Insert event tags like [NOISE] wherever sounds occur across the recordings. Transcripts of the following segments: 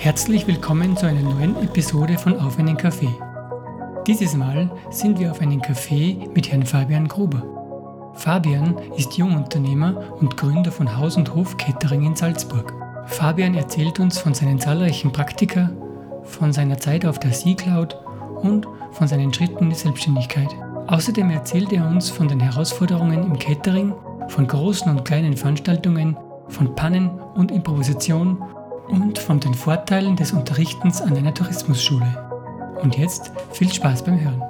Herzlich willkommen zu einer neuen Episode von Auf einen Kaffee. Dieses Mal sind wir auf einen Kaffee mit Herrn Fabian Gruber. Fabian ist Jungunternehmer und Gründer von Haus und Hof Catering in Salzburg. Fabian erzählt uns von seinen zahlreichen Praktika, von seiner Zeit auf der Sea Cloud und von seinen Schritten in die Selbstständigkeit. Außerdem erzählt er uns von den Herausforderungen im Catering, von großen und kleinen Veranstaltungen, von Pannen und Improvisation und von den Vorteilen des Unterrichtens an einer Tourismusschule. Und jetzt viel Spaß beim Hören.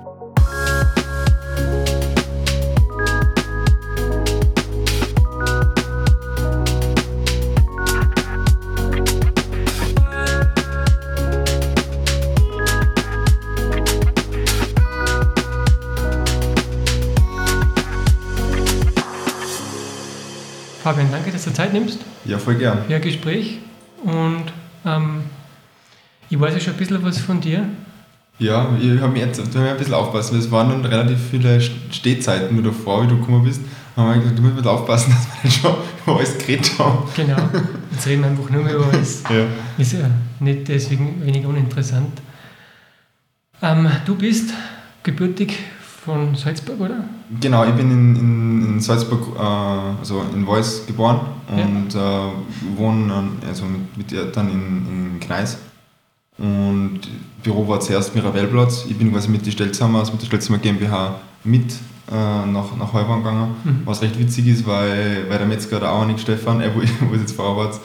Fabian, danke, dass du Zeit nimmst. Ja, voll gern. Für ein Gespräch. Und ähm, ich weiß ja schon ein bisschen was von dir. Ja, ich habe mich jetzt hab ein bisschen aufpassen, weil es waren dann relativ viele Stehzeiten nur davor, wie du gekommen bist. Da haben wir gesagt, du musst bisschen aufpassen, [LAUGHS] dass wir nicht schon über alles geredet haben. Genau. Jetzt reden wir einfach nur mehr über alles. [LAUGHS] Ja. Ist ja nicht deswegen wenig uninteressant. Ähm, du bist gebürtig von Salzburg, oder? Genau, ich bin in, in, in Salzburg, äh, also in Voice geboren und ja. äh, wohne also mit, mit Eltern in, in Gneis. Und Büro war zuerst Mirabellplatz. Ich bin quasi mit der Stelzhammer, also mit der Stelzhammer GmbH mit äh, nach, nach Heubahn gegangen. Mhm. Was recht witzig ist, weil, weil der Metzger, der Auernick Stefan, er, wo, ich, [LAUGHS] wo ich jetzt vorarbeite,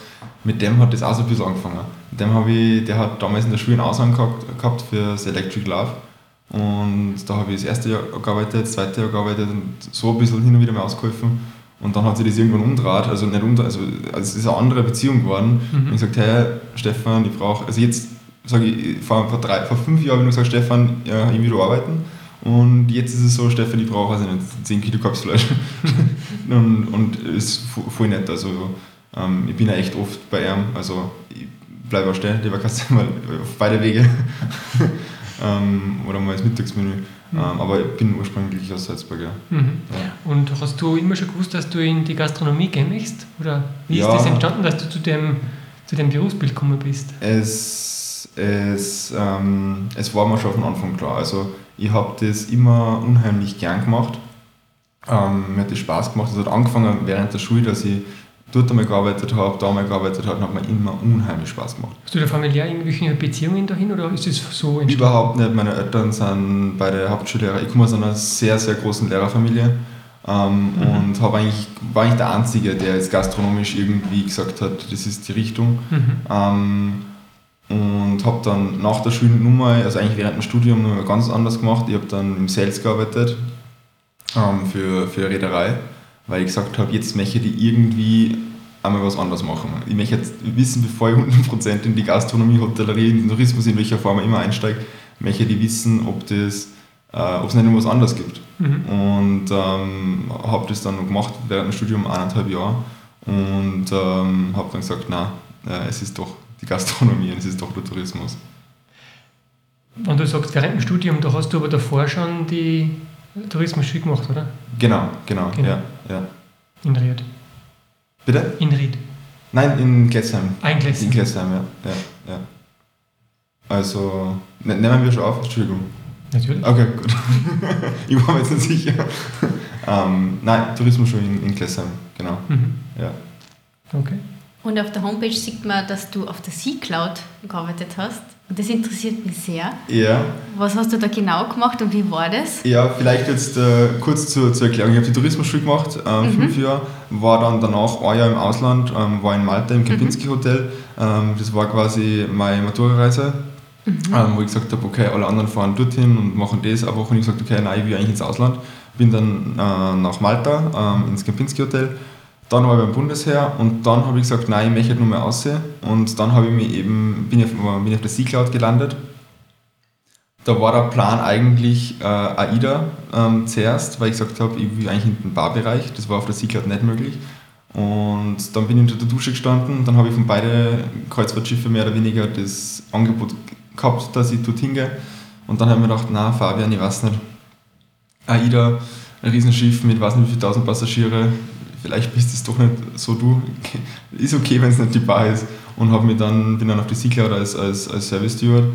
mit dem hat das auch so ein bisschen angefangen. Mit dem ich, der hat damals in der Schule einen Aushang gehabt, gehabt für das Electric Love. Und da habe ich das erste Jahr gearbeitet, das zweite Jahr gearbeitet und so ein bisschen hin und wieder mal ausgeholfen. Und dann hat sich das irgendwann umdraht, also nicht umdraht, also, also es ist eine andere Beziehung geworden. Mhm. Und ich gesagt, hey Stefan, ich brauche, also jetzt sage ich, vor, vor, drei, vor fünf Jahren habe ich gesagt, Stefan, ja, ich will arbeiten. Und jetzt ist es so, Stefan, ich brauche also nicht 10 Kilo Kopfsfleisch. [LAUGHS] und, und es ist voll nett. Also ähm, ich bin ja echt oft bei ihm. Also ich bleibe auch stehen, lieber kannst du mal auf beide Wege. Ähm, oder mal das Mittagsmenü. Mhm. Ähm, aber ich bin ursprünglich aus Salzburg, ja. Mhm. ja. Und hast du immer schon gewusst, dass du in die Gastronomie gehen möchtest? Oder wie ist ja. das entstanden, dass du zu dem, zu dem Berufsbild gekommen bist? Es es, ähm, es war mir schon von Anfang klar. Also ich habe das immer unheimlich gern gemacht. Ähm, mir hat das Spaß gemacht. Es hat angefangen während der Schule, dass ich dort einmal gearbeitet habe, da einmal gearbeitet habe, hat mir immer unheimlich Spaß gemacht. Hast du da familiär irgendwelche Beziehungen dahin oder ist es so entstanden? Überhaupt nicht. Meine Eltern sind beide Hauptschullehrer. Ich komme aus einer sehr, sehr großen Lehrerfamilie ähm, mhm. und habe eigentlich, war eigentlich der Einzige, der jetzt gastronomisch irgendwie gesagt hat, das ist die Richtung. Mhm. Ähm, und habe dann nach der Schule nochmal, also eigentlich während dem Studium nochmal ganz anders gemacht. Ich habe dann im Sales gearbeitet ähm, für, für eine Reederei, weil ich gesagt habe, jetzt möchte ich irgendwie einmal was anderes machen. Ich möchte jetzt wissen, bevor ich 100% in die Gastronomie, Hotellerie, in den Tourismus, in welcher Form ich immer einsteige, möchte ich wissen, ob das äh, ob es nicht noch was anderes gibt. Mhm. Und ähm, habe das dann noch gemacht während dem Studium eineinhalb Jahre und ähm, habe dann gesagt, na, äh, es ist doch die Gastronomie und es ist doch der Tourismus. Wenn du sagst, während dem Studium, da hast du aber davor schon die Tourismusschule gemacht, oder? Genau, genau, genau. Ja, ja. In Ried. Bitte? In Ried. Nein, in Glessheim. Ah, in Glessheim. In Glessheim, ja. ja, ja. Also, ne, nehmen wir schon auf, Entschuldigung. Natürlich. Okay, gut. [LAUGHS] ich war mir jetzt nicht sicher. ähm, nein, Tourismusschule in, in Glessheim, genau. Mhm. Ja. Okay. Und auf der Homepage sieht man, dass du auf der Sea Cloud gearbeitet hast. Das interessiert mich sehr. Ja. Was hast du da genau gemacht und wie war das? Ja, vielleicht jetzt äh, kurz zur, zur, Erklärung. Ich habe die Tourismusschule gemacht, äh, mhm. fünf Jahre, war dann danach ein Jahr im Ausland, ähm, war in Malta im Kempinski mhm. Hotel. Ähm, das war quasi meine Matura-Reise, mhm. ähm, wo ich gesagt habe, okay, alle anderen fahren dorthin und machen das eine Woche. Und ich gesagt, okay, nein, ich will eigentlich ins Ausland. Bin dann äh, nach Malta, ähm, ins Kempinski Hotel dann war ich beim Bundesheer und dann habe ich gesagt, nein, ich möchte nur mehr aussehen. Und dann habe ich mich eben, bin ich, bin ich auf der Sea Cloud gelandet. Da war der Plan eigentlich äh, AIDA ähm, zuerst, weil ich gesagt habe, ich will eigentlich in den Barbereich. Das war auf der Sea Cloud nicht möglich. Und dann bin ich unter der Dusche gestanden. Dann habe ich von beiden Kreuzfahrtschiffen mehr oder weniger das Angebot gehabt, dass ich dort hingehe. Und dann habe ich mir gedacht, na Fabian, ich weiß nicht. AIDA, ein Riesenschiff mit weiß nicht wie viele tausend Passagiere, vielleicht bist es doch nicht so du, ist okay, wenn es nicht die Bar ist. Und hab mich dann, bin dann auf die C-Cloud als, als, als Service Steward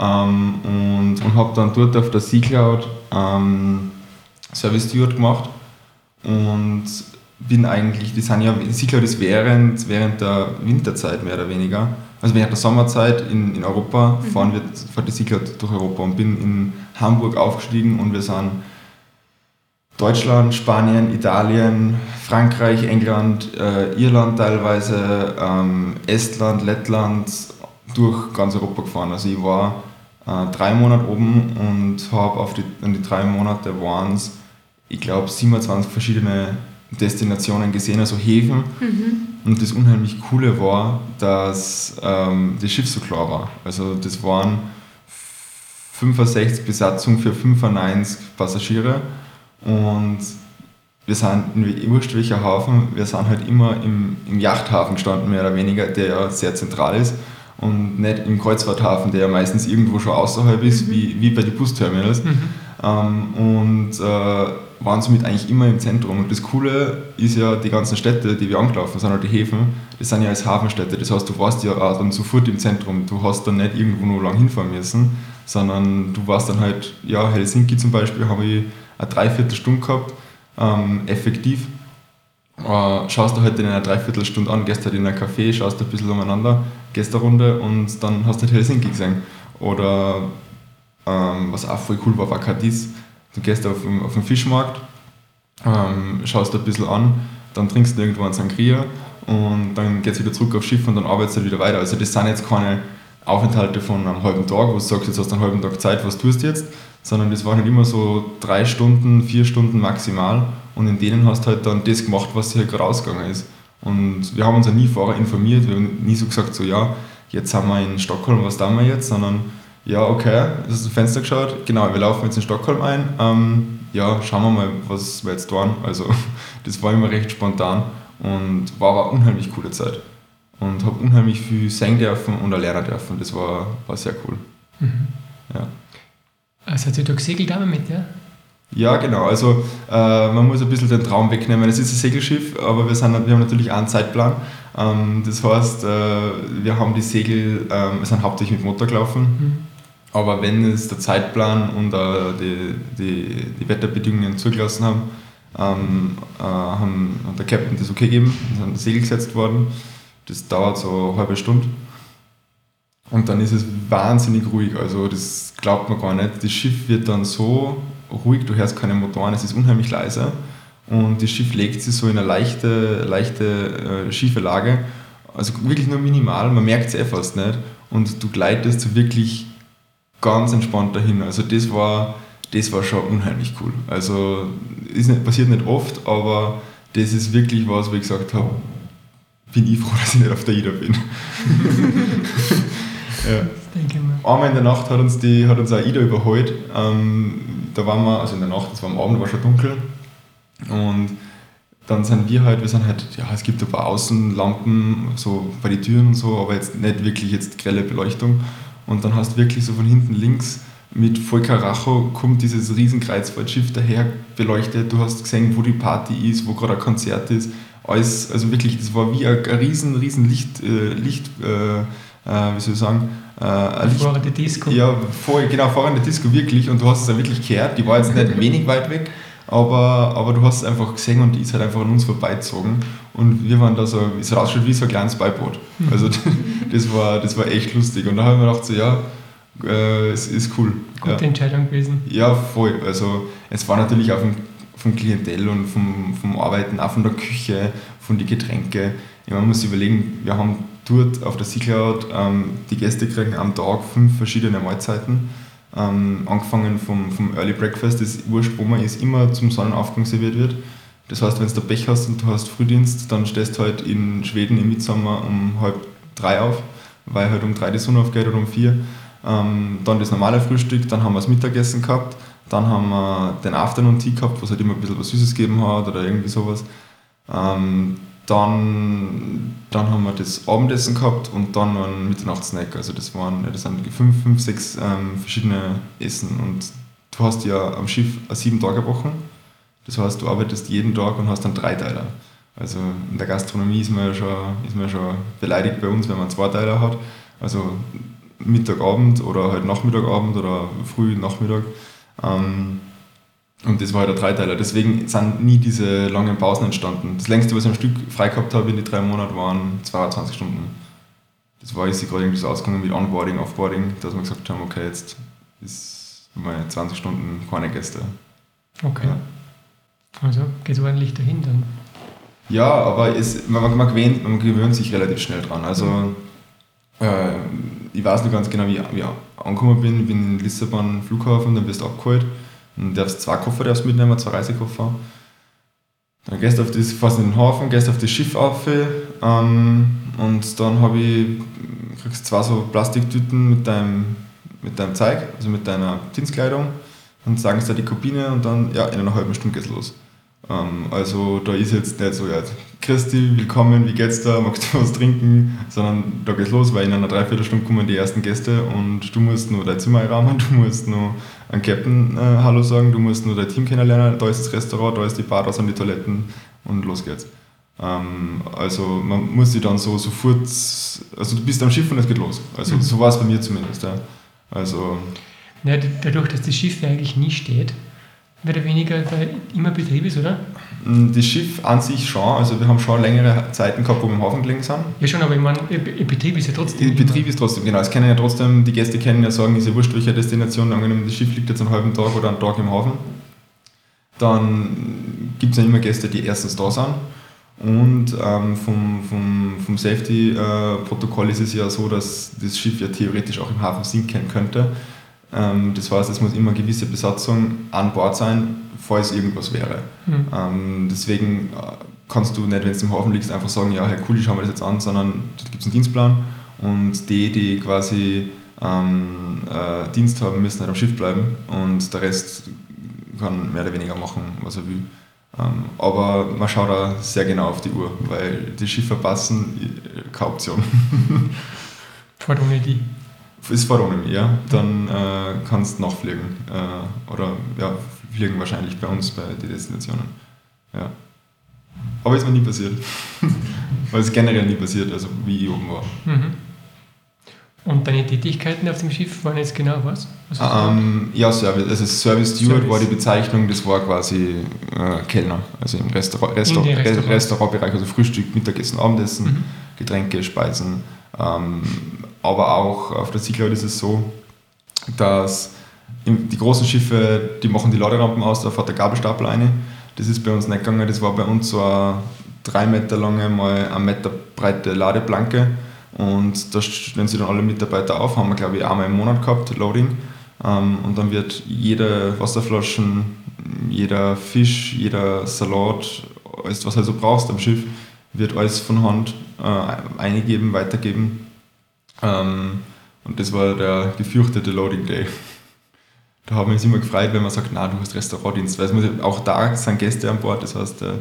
ähm, und, und habe dann dort auf der C-Cloud ähm, Service Steward gemacht. Und bin eigentlich, die sind ja, C-Cloud ist während, während der Winterzeit mehr oder weniger, also während der Sommerzeit in, in Europa mhm. fahren wir, fährt die C-Cloud durch Europa. Und bin in Hamburg aufgestiegen und wir sind Deutschland, Spanien, Italien, Frankreich, England, äh, Irland teilweise, ähm, Estland, Lettland, durch ganz Europa gefahren. Also ich war äh, drei Monate oben und habe auf die, in die drei Monate waren es, ich glaube, 27 verschiedene Destinationen gesehen, also Häfen. Mhm. Und das unheimlich Coole war, dass ähm, das Schiff so klar war. Also das waren 65 Besatzung für 95 Passagiere und wir sind in wurscht welcher Hafen, wir sind halt immer im, im Yachthafen gestanden, mehr oder weniger, der ja sehr zentral ist und nicht im Kreuzfahrthafen, der ja meistens irgendwo schon außerhalb ist, mhm. wie, wie bei den Busterminals. Mhm. Ähm, und äh, waren somit eigentlich immer im Zentrum. Und das Coole ist ja, die ganzen Städte, die wir angelaufen sind, oder die Häfen, das sind ja als Hafenstädte. Das heißt, du warst ja auch dann sofort im Zentrum. Du hast dann nicht irgendwo nur lang hinfahren müssen, sondern du warst dann halt, ja, Helsinki zum Beispiel, habe ich eine Dreiviertelstunde gehabt, ähm, effektiv. Äh, schaust du halt in einer Dreiviertelstunde an, gehst halt in ein Café, schaust ein bisschen umeinander, gehst eine Runde und dann hast du halt Helsinki gesehen. Oder ähm, was auch voll cool war, war Cadiz. Du gehst auf, auf den Fischmarkt, ähm, schaust ein bisschen an, dann trinkst du irgendwo einen Sangria und dann geht es wieder zurück aufs Schiff und dann arbeitest du wieder weiter. Also das sind jetzt keine Aufenthalte von einem halben Tag, wo du sagst, jetzt hast du einen halben Tag Zeit, was tust du jetzt, sondern das waren halt immer so drei Stunden, vier Stunden maximal und in denen hast du halt dann das gemacht, was dir halt gerade rausgegangen ist. Und wir haben uns ja nie vorher informiert, wir haben nie so gesagt, so ja, jetzt sind wir in Stockholm, was tun wir jetzt, sondern ja, okay, du hast das Fenster geschaut, genau, wir laufen jetzt in Stockholm ein, ähm, ja, schauen wir mal, was wir jetzt tun. Also [LAUGHS] das war immer recht spontan und war aber eine unheimlich coole Zeit. Und habe unheimlich viel singen dürfen und lernen dürfen, das war, war sehr cool. Mhm. Ja. Also hat ihr da gesegelt auch mit, ja? Ja, genau. Also äh, man muss ein bisschen den Traum wegnehmen. Es ist ein Segelschiff, aber wir, sind, wir haben natürlich auch einen Zeitplan. Ähm, das heißt, äh, wir haben die Segel, äh, wir sind hauptsächlich mit Motor gelaufen. Mhm. Aber wenn es der Zeitplan und äh, die, die, die Wetterbedingungen zugelassen haben, ähm, äh, haben, hat der Captain das okay gegeben, das Segel gesetzt worden. Das dauert so eine halbe Stunde. Und dann ist es wahnsinnig ruhig, also das glaubt man gar nicht. Das Schiff wird dann so ruhig, du hörst keine Motoren, es ist unheimlich leise und das Schiff legt sich so in eine leichte, leichte äh, schiefe Lage, also wirklich nur minimal, man merkt es eh fast nicht und du gleitest so wirklich ganz entspannt dahin. Also das war, das war schon unheimlich cool. Also ist nicht, passiert nicht oft, aber das ist wirklich was, wo ich gesagt habe, bin ich froh, [LAUGHS] dass ich nicht auf der Ida bin. [LAUGHS] Ja. Einmal in der Nacht hat uns, die, hat uns auch Ida überholt. Ähm, da waren wir, also in der Nacht, das war am Abend, war schon dunkel. Und dann sind wir halt, wir sind halt, ja, es gibt ein paar Außenlampen, so bei den Türen und so, aber jetzt nicht wirklich jetzt grelle Beleuchtung. Und dann hast du wirklich so von hinten links mit Volkaracho kommt dieses riesen Kreuzfahrtschiff daher beleuchtet. Du hast gesehen, wo die Party ist, wo gerade ein Konzert ist. Alles, also wirklich, das war wie ein, ein riesen, riesen Licht, äh, Licht äh, äh, wie soll ich sagen, äh, fahrende Disco. Ja, voll, genau, fahrende Disco wirklich und du hast es ja wirklich gehört, die war jetzt nicht [LAUGHS] wenig weit weg, aber, aber du hast es einfach gesehen und die ist halt einfach an uns vorbeizogen und wir waren da so, es rausschaut wie so ein kleines Beiboot. Mhm. Also [LAUGHS] das war, das war echt lustig und da haben wir gedacht so, ja, äh, es ist cool. Gute ja. Entscheidung gewesen. Ja, voll. Also es war natürlich auch vom, vom Klientel und vom, vom Arbeiten, auch von der Küche, von den Getränke. Ja, man muss überlegen, wir haben dort auf der C-Cloud, ähm, die Gäste kriegen am Tag fünf verschiedene Mahlzeiten. Ähm, angefangen vom, vom Early Breakfast, das wurscht, wo man ist, immer zum Sonnenaufgang serviert wird. Das heißt, wenn du Pech hast und du hast Frühdienst, dann stehst du halt in Schweden im Mitsommer um halb drei auf, weil halt um drei die Sonne aufgeht oder um vier. Ähm, dann das normale Frühstück, dann haben wir das Mittagessen gehabt, dann haben wir den Afternoon Tea gehabt, was halt immer ein bisschen was Süßes gegeben hat oder irgendwie sowas. Ähm, dann, dann haben wir das Abendessen gehabt und dann noch einen Mitternachtssnack. Also das waren das sind fünf, fünf sechs ähm, verschiedene Essen. Und du hast ja am Schiff eine sieben Tage Woche. Das heißt, du arbeitest jeden Tag und hast dann drei Teile. Also in der Gastronomie ist man ja schon, ist man schon beleidigt bei uns, wenn man zwei Teile hat. Also Mittagabend oder halt Nachmittagabend oder früh Nachmittag. Ähm, und das war halt der Dreiteiler. Deswegen sind nie diese langen Pausen entstanden. Das längste, was ich am Stück frei gehabt habe in die drei Monaten, waren 22 Stunden. Das war jetzt gerade irgendwie so ausgegangen mit Onboarding, Offboarding, dass wir gesagt haben, okay, jetzt ist mal 20 Stunden keine Gäste. Okay. Ja. Also geht ordentlich dahin dann. Ja, aber es, man, man, gewöhnt, man gewöhnt sich relativ schnell dran. Also mhm. äh, ich weiß nicht ganz genau, wie ich angekommen bin. Ich bin in Lissabon Flughafen, dann wirst du abgeholt. Dann darfst zwei Koffer darfst mitnehmen, zwei Reisekoffer. Dann gehst du auf das, fährst in den Hafen, gehst auf das Schiff auf ähm, und dann habe ich, kriegst zwei so Plastiktüten mit deinem, mit deinem Zeug, also mit deiner Dienstkleidung und sagen sie dir die Kabine und dann, ja, in einer halben Stunde geht's los. Ähm, also da ist jetzt nicht so, ja, Christi, willkommen, wie geht's da, magst du was trinken, sondern da geht's los, weil in einer Dreiviertelstunde kommen die ersten Gäste und du musst nur dein Zimmer einrahmen, du musst nur einen Captain äh, Hallo sagen, du musst nur dein Team kennenlernen, da ist das Restaurant, da ist die Bar, da sind die Toiletten und los geht's. Ähm, also man muss sich dann so sofort, also du bist am Schiff und es geht los. Also mhm. so war es bei mir zumindest. Ja. Also, ja, dadurch, dass das Schiff eigentlich nie steht, mehr oder weniger immer Betrieb ist, oder? Mm, das Schiff an sich schon, also wir haben schon längere Zeiten gehabt, wo wir im Hafen gelegen sind. Ja schon, aber ich meine, Betrieb ist ja trotzdem. Betrieb ist trotzdem, genau. Es können ja trotzdem, die Gäste kennen ja sagen, ist ja wurscht, welche Destination, angenommen, das Schiff liegt jetzt einen halben Tag oder einen Tag im Hafen. Dann gibt es ja immer Gäste, die erstens da sind. Und ähm, vom, vom, vom Safety-Protokoll äh, ist es ja so, dass das Schiff ja theoretisch auch im Hafen sinken könnte. Ähm, das heißt, es muss immer eine gewisse Besatzung an Bord sein, falls irgendwas wäre. Mhm. Deswegen äh, kannst du nicht, wenn du im Hafen liegst, einfach sagen, ja, hey, cool, ich schaue mir das jetzt an, sondern da gibt es einen Dienstplan und die, die quasi ähm, äh, Dienst haben, müssen halt am Schiff bleiben und der Rest kann mehr oder weniger machen, was er will. Ähm, aber man schaut da sehr genau auf die Uhr, weil die Schiffe passen, äh, keine Option. [LAUGHS] Vor ohne die ist Faronim, ja. Dann äh, kannst du nachfliegen. Äh, oder ja, fliegen wahrscheinlich bei uns bei den Destinationen. Ja. Aber ist mir nie passiert. [LAUGHS] Weil es generell nie passiert, also wie ich oben war. Mhm. Und deine Tätigkeiten auf dem Schiff waren jetzt genau was? was ähm, ja, Service. Also Service Steward Service. war die Bezeichnung, das war quasi äh, Kellner. Also im Restaurant, Restaurant. Restaurantbereich, also Frühstück, Mittagessen, Abendessen, mhm. Getränke, Speisen. Ähm, aber auch auf der Seacloud ist es so, dass die großen Schiffe, die machen die Laderampen aus, da fährt der Gabelstapel rein. Das ist bei uns nicht gegangen, das war bei uns so eine drei Meter lange, mal ein Meter breite Ladeplanke. Und da stellen sie dann alle Mitarbeiter auf, haben wir glaube ich einmal im Monat gehabt, Loading. Ähm, und dann wird jede Wasserflaschen, jeder Fisch, jeder Salat, alles was du also brauchst am Schiff, wird alles von Hand äh, eingeben, weitergeben ähm, und das war der gefürchtete Loading Day. Da haben wir uns immer gefreut, wenn man sagt, na, du hast Restaurantdienst, weil es muss auch da sind Gäste an Bord, das heißt, äh,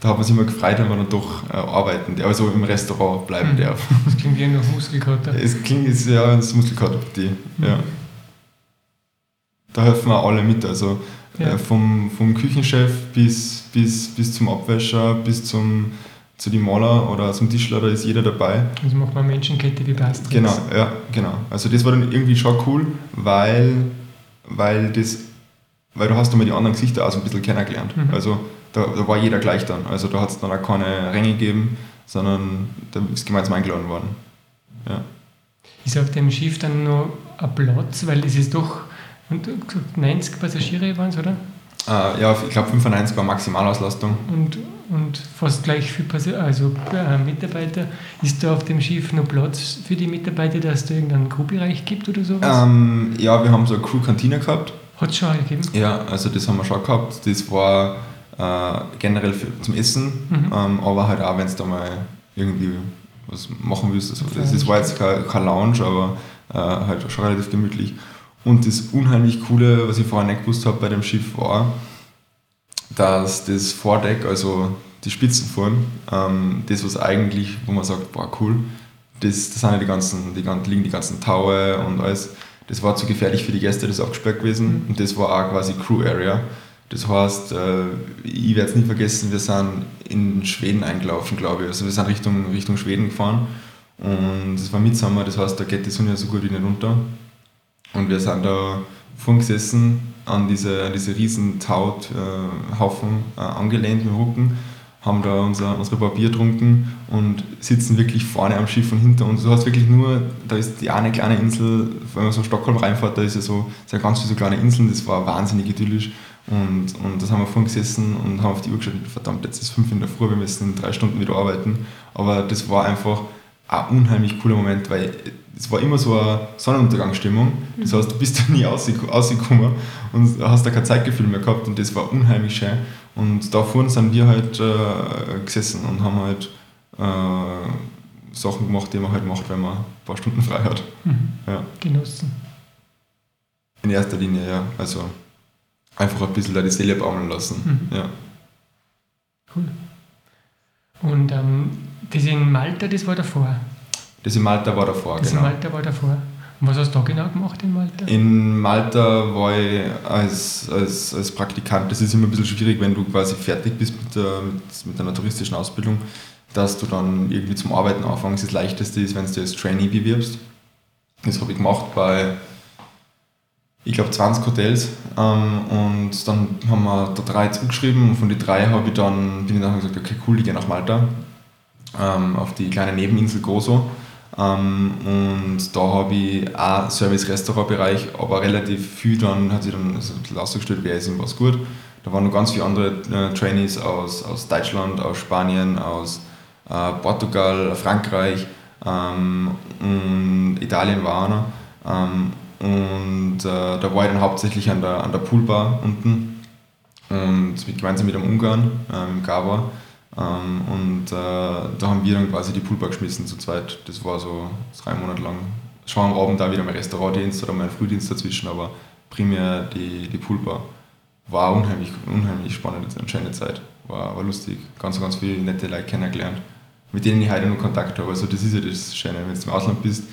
da hat man sich immer gefreut, wenn man dann doch äh, arbeiten, also im Restaurant bleiben mhm. darf. [LAUGHS] Das klingt wie nach Muskelkater. Es klingt ist, ja das Muskelkater, die, mhm. ja. Da helfen wir alle mit, also ja. äh, vom, vom Küchenchef bis, bis, bis zum Abwäscher, bis zum zu den Maler oder zum Tischler, da ist jeder dabei. Also macht man Menschenkette wie bei Asterix. Genau, ja, genau. Also das war dann irgendwie schon cool, weil, weil das, weil du hast dann mal die anderen Gesichter auch so ein bisschen kennengelernt. Mhm. Also da, da, war jeder gleich dann. Also da hat es dann auch keine Ränge gegeben, sondern da ist gemeinsam eingeladen worden. Ja. Ist auf dem Schiff dann noch ein Platz, weil es ist doch 90 Passagiere waren es, oder? Äh, ja, ich glaube 95 war Maximalauslastung. Und, und fast gleich viel Passi also äh, Mitarbeiter. Ist da auf dem Schiff noch Platz für die Mitarbeiter, dass es da irgendeinen Crewbereich gibt oder sowas? Ähm, ja, wir haben so eine Crew-Kantine gehabt. Hat es schon gegeben? Ja, also das haben wir schon gehabt. Das war äh, generell für, zum Essen, mhm. ähm, aber halt auch, wenn du da mal irgendwie was machen willst. Also, das, das war jetzt kein, kein Lounge, aber äh, halt schon relativ gemütlich. Und das unheimlich Coole, was ich vorher nicht gewusst habe bei dem Schiff, war, dass das Vordeck, also die Spitzenform, ähm, das was eigentlich, wo man sagt, boah cool, das, das sind ja die ganzen, die, liegen die ganzen Taue und alles. Das war zu gefährlich für die Gäste, das ist abgesperrt gewesen. Mhm. Und das war auch quasi Crew Area. Das heißt, äh, ich werde es nie vergessen, wir sind in Schweden eingelaufen, glaube ich. Also wir sind Richtung, Richtung Schweden gefahren und es war Mitsommer, das heißt, da geht die Sonne so gut wie nicht runter. Und wir sind da vorn gesessen, an diese, diese riesen Tauthaufen äh, äh, angelehnt dem Rücken, haben da unser, unsere Papier getrunken und sitzen wirklich vorne am Schiff und hinter uns. Du hast wirklich nur, da ist die eine kleine Insel, wenn man so Stockholm reinfährt, da ist ja so, sehr ganz viele so kleine Inseln, das war wahnsinnig idyllisch. Und, und das haben wir vorhin gesessen und haben auf die Uhr geschaut, verdammt, jetzt ist fünf in der Früh, wir müssen in drei Stunden wieder arbeiten. Aber das war einfach ein unheimlich cooler Moment, weil es war immer so eine Sonnenuntergangsstimmung. Das mhm. heißt, du bist [LAUGHS] da nie rausgekommen und hast da kein Zeitgefühl mehr gehabt und das war unheimlich schön. Und da vorne sind wir halt äh, gesessen und haben halt äh, Sachen gemacht, die man halt macht, wenn man ein paar Stunden frei hat. Mhm. Ja. Genossen. In erster Linie, ja. Also einfach ein bisschen da die Seele baumeln lassen. Mhm. Ja. Cool. Und ähm, das in Malta, das war davor? Das in Malta war davor, das genau. Das in Malta war davor. Und was hast du da genau gemacht in Malta? In Malta war ich als, als, als Praktikant. Das ist immer ein bisschen schwierig, wenn du quasi fertig bist mit, der, mit, mit einer touristischen Ausbildung, dass du dann irgendwie zum Arbeiten anfängst. Das Leichteste ist, wenn du als Trainee bewirbst. Das habe ich gemacht bei, ich glaube, 20 Hotels. Ähm, und dann haben wir da drei zugeschrieben und von den drei habe ich dann, bin ich dann gesagt, okay, cool, ich gehe nach Malta ähm, auf die kleine Nebeninsel Gozo. Ähm, und da habe ich auch Service-Restaurant-Bereich, aber relativ viel dann hat sich dann also ausgestellt, wer ist ihm was gut. Da waren noch ganz viele andere äh, Trainees aus, aus Deutschland, aus Spanien, aus äh, Portugal, Frankreich ähm, und Italien war auch. Ähm, und äh, da war ich dann hauptsächlich an der, an der Poolbar unten und gemeinsam mit einem Ungarn, äh, im Gabor. Ähm, und äh, da haben wir dann quasi die Poolbar geschmissen zu zweit. Das war so drei Monate lang. Schon am Abend da wieder mein Restaurantdienst oder mein Frühdienst dazwischen, aber primär die, die Poolbar. War unheimlich, unheimlich spannend, eine schöne Zeit. War, war lustig. Ganz, ganz viele nette Leute kennengelernt, mit denen ich heute noch Kontakt habe. Also das ist ja das Schöne, wenn du im Ausland bist,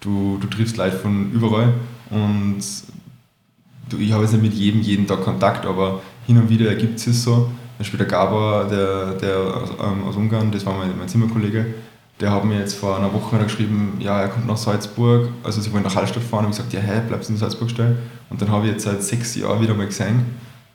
du, du triffst Leute von überall und du, ich habe jetzt nicht mit jedem jeden Tag Kontakt, aber hin und wieder ergibt es sich so zum Beispiel der Gabor, der, der aus, ähm, aus Ungarn, das war mein, mein Zimmerkollege, der hat mir jetzt vor einer Woche geschrieben, ja, er kommt nach Salzburg, also sie wollen nach Hallstatt fahren. Und ich gesagt, ja, hä, bleibst du in Salzburg stehen? Und dann habe ich jetzt seit sechs Jahren wieder mal gesehen.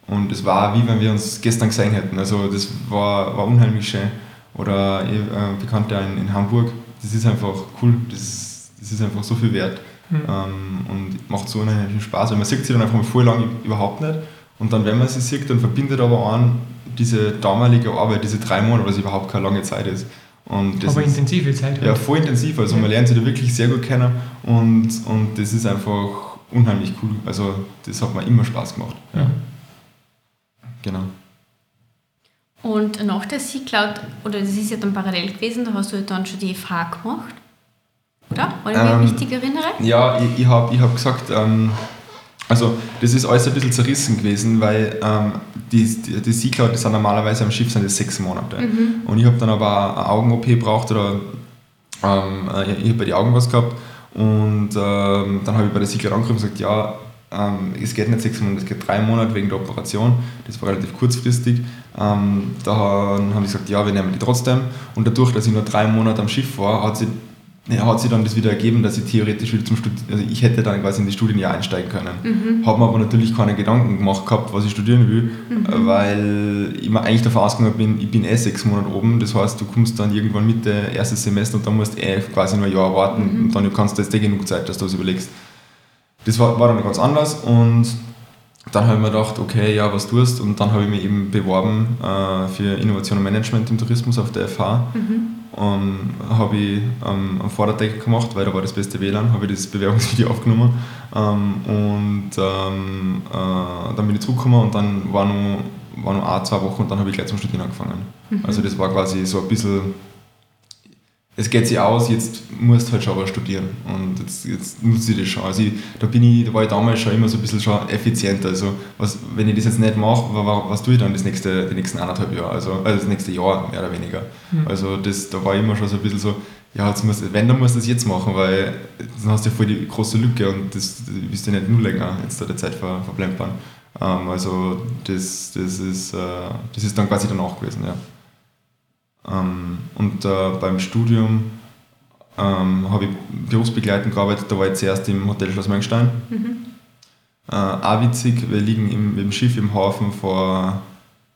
Und es war wie wenn wir uns gestern gesehen hätten, also das war, war unheimlich schön. Oder äh, Bekannter in, in Hamburg, das ist einfach cool, das ist, das ist einfach so viel wert. Mhm. ähm, und macht so einen Spaß, weil man sieht sie dann einfach mal voll lange überhaupt nicht. Und dann, wenn man sie sieht, dann verbindet aber an diese damalige Arbeit, diese drei Monate, was überhaupt keine lange Zeit ist. Und aber ist, intensive Zeit. Halt. Ja, voll intensiv. Also ja. man lernt sie da wirklich sehr gut kennen und, und das ist einfach unheimlich cool. Also das hat mir immer Spaß gemacht. Ja. Mhm. Genau. Und nach der C-Cloud, oder das ist ja dann parallel gewesen, da hast du dann schon die FH gemacht, oder? Wenn ich mich ähm, richtig erinnere? Ja, ich, ich habe ich hab gesagt, ähm, also das ist alles ein bisschen zerrissen gewesen, weil ähm, die, die, die Sea-Cloud, die sind normalerweise am Schiff sind das sechs Monate. Mhm. Und ich habe dann aber eine Augen-OP gebraucht oder ähm, äh, ich habe bei den Augen was gehabt und ähm, dann habe ich bei der Sea-Cloud angerufen und gesagt, ja, ähm, es geht nicht sechs Monate, es geht drei Monate wegen der Operation. Das war relativ kurzfristig. Ähm, dann habe ich gesagt, ja, wir nehmen die trotzdem. Und dadurch, dass ich nur drei Monate am Schiff war, hat sich ja, hat sich dann das wieder ergeben, dass ich theoretisch wieder zum Studieren, also ich hätte dann quasi in das Studienjahr einsteigen können. Mhm. Habe mir aber natürlich keine Gedanken gemacht gehabt, was ich studieren will, mhm. weil ich mir eigentlich davon ausgegangen bin, ich bin eh sechs Monate oben, das heißt, du kommst dann irgendwann Mitte erstes Semester und dann musst eh quasi nur ein Jahr warten mhm. und dann kannst du jetzt eh genug Zeit, dass du das überlegst. Das war, war dann ganz anders und dann habe ich mir gedacht, okay, ja, was tust und dann habe ich mich eben beworben äh, für Innovation und Management im Tourismus auf der FH. Mhm ähm, habe ich ähm, am Vorderdeck gemacht, weil da war das beste WLAN, habe ich das Bewerbungsvideo aufgenommen ähm, und ähm, äh, dann bin ich zurückgekommen und dann war noch, war noch ein, zwei Wochen und dann habe ich gleich zum Studieren angefangen. Mhm. Also das war quasi so ein bisschen es geht sich aus, jetzt musst du halt schon was studieren und jetzt, jetzt nutze ich das schon. Also ich, da, bin ich, da war ich damals schon immer so ein bisschen schon effizienter. Also was, wenn ich das jetzt nicht mache, was, was tue ich dann das nächste, die nächsten anderthalb Jahre, also, also das nächste Jahr mehr oder weniger. Mhm. Also das, da war ich immer schon so ein bisschen so, ja, jetzt muss, wenn, dann musst du das jetzt machen, weil dann hast du ja voll die große Lücke und das, das willst du nicht nur länger jetzt da die Zeit ver, verplempern. Ähm, also das, das, ist, äh, das ist dann quasi danach gewesen, ja. Ähm, und äh, beim Studium ähm, habe ich berufsbegleitend gearbeitet, da war ich zuerst im Hotel Schloss Mönchstein. Mhm. Äh, auch witzig, wir liegen im, im Schiff im Hafen vor,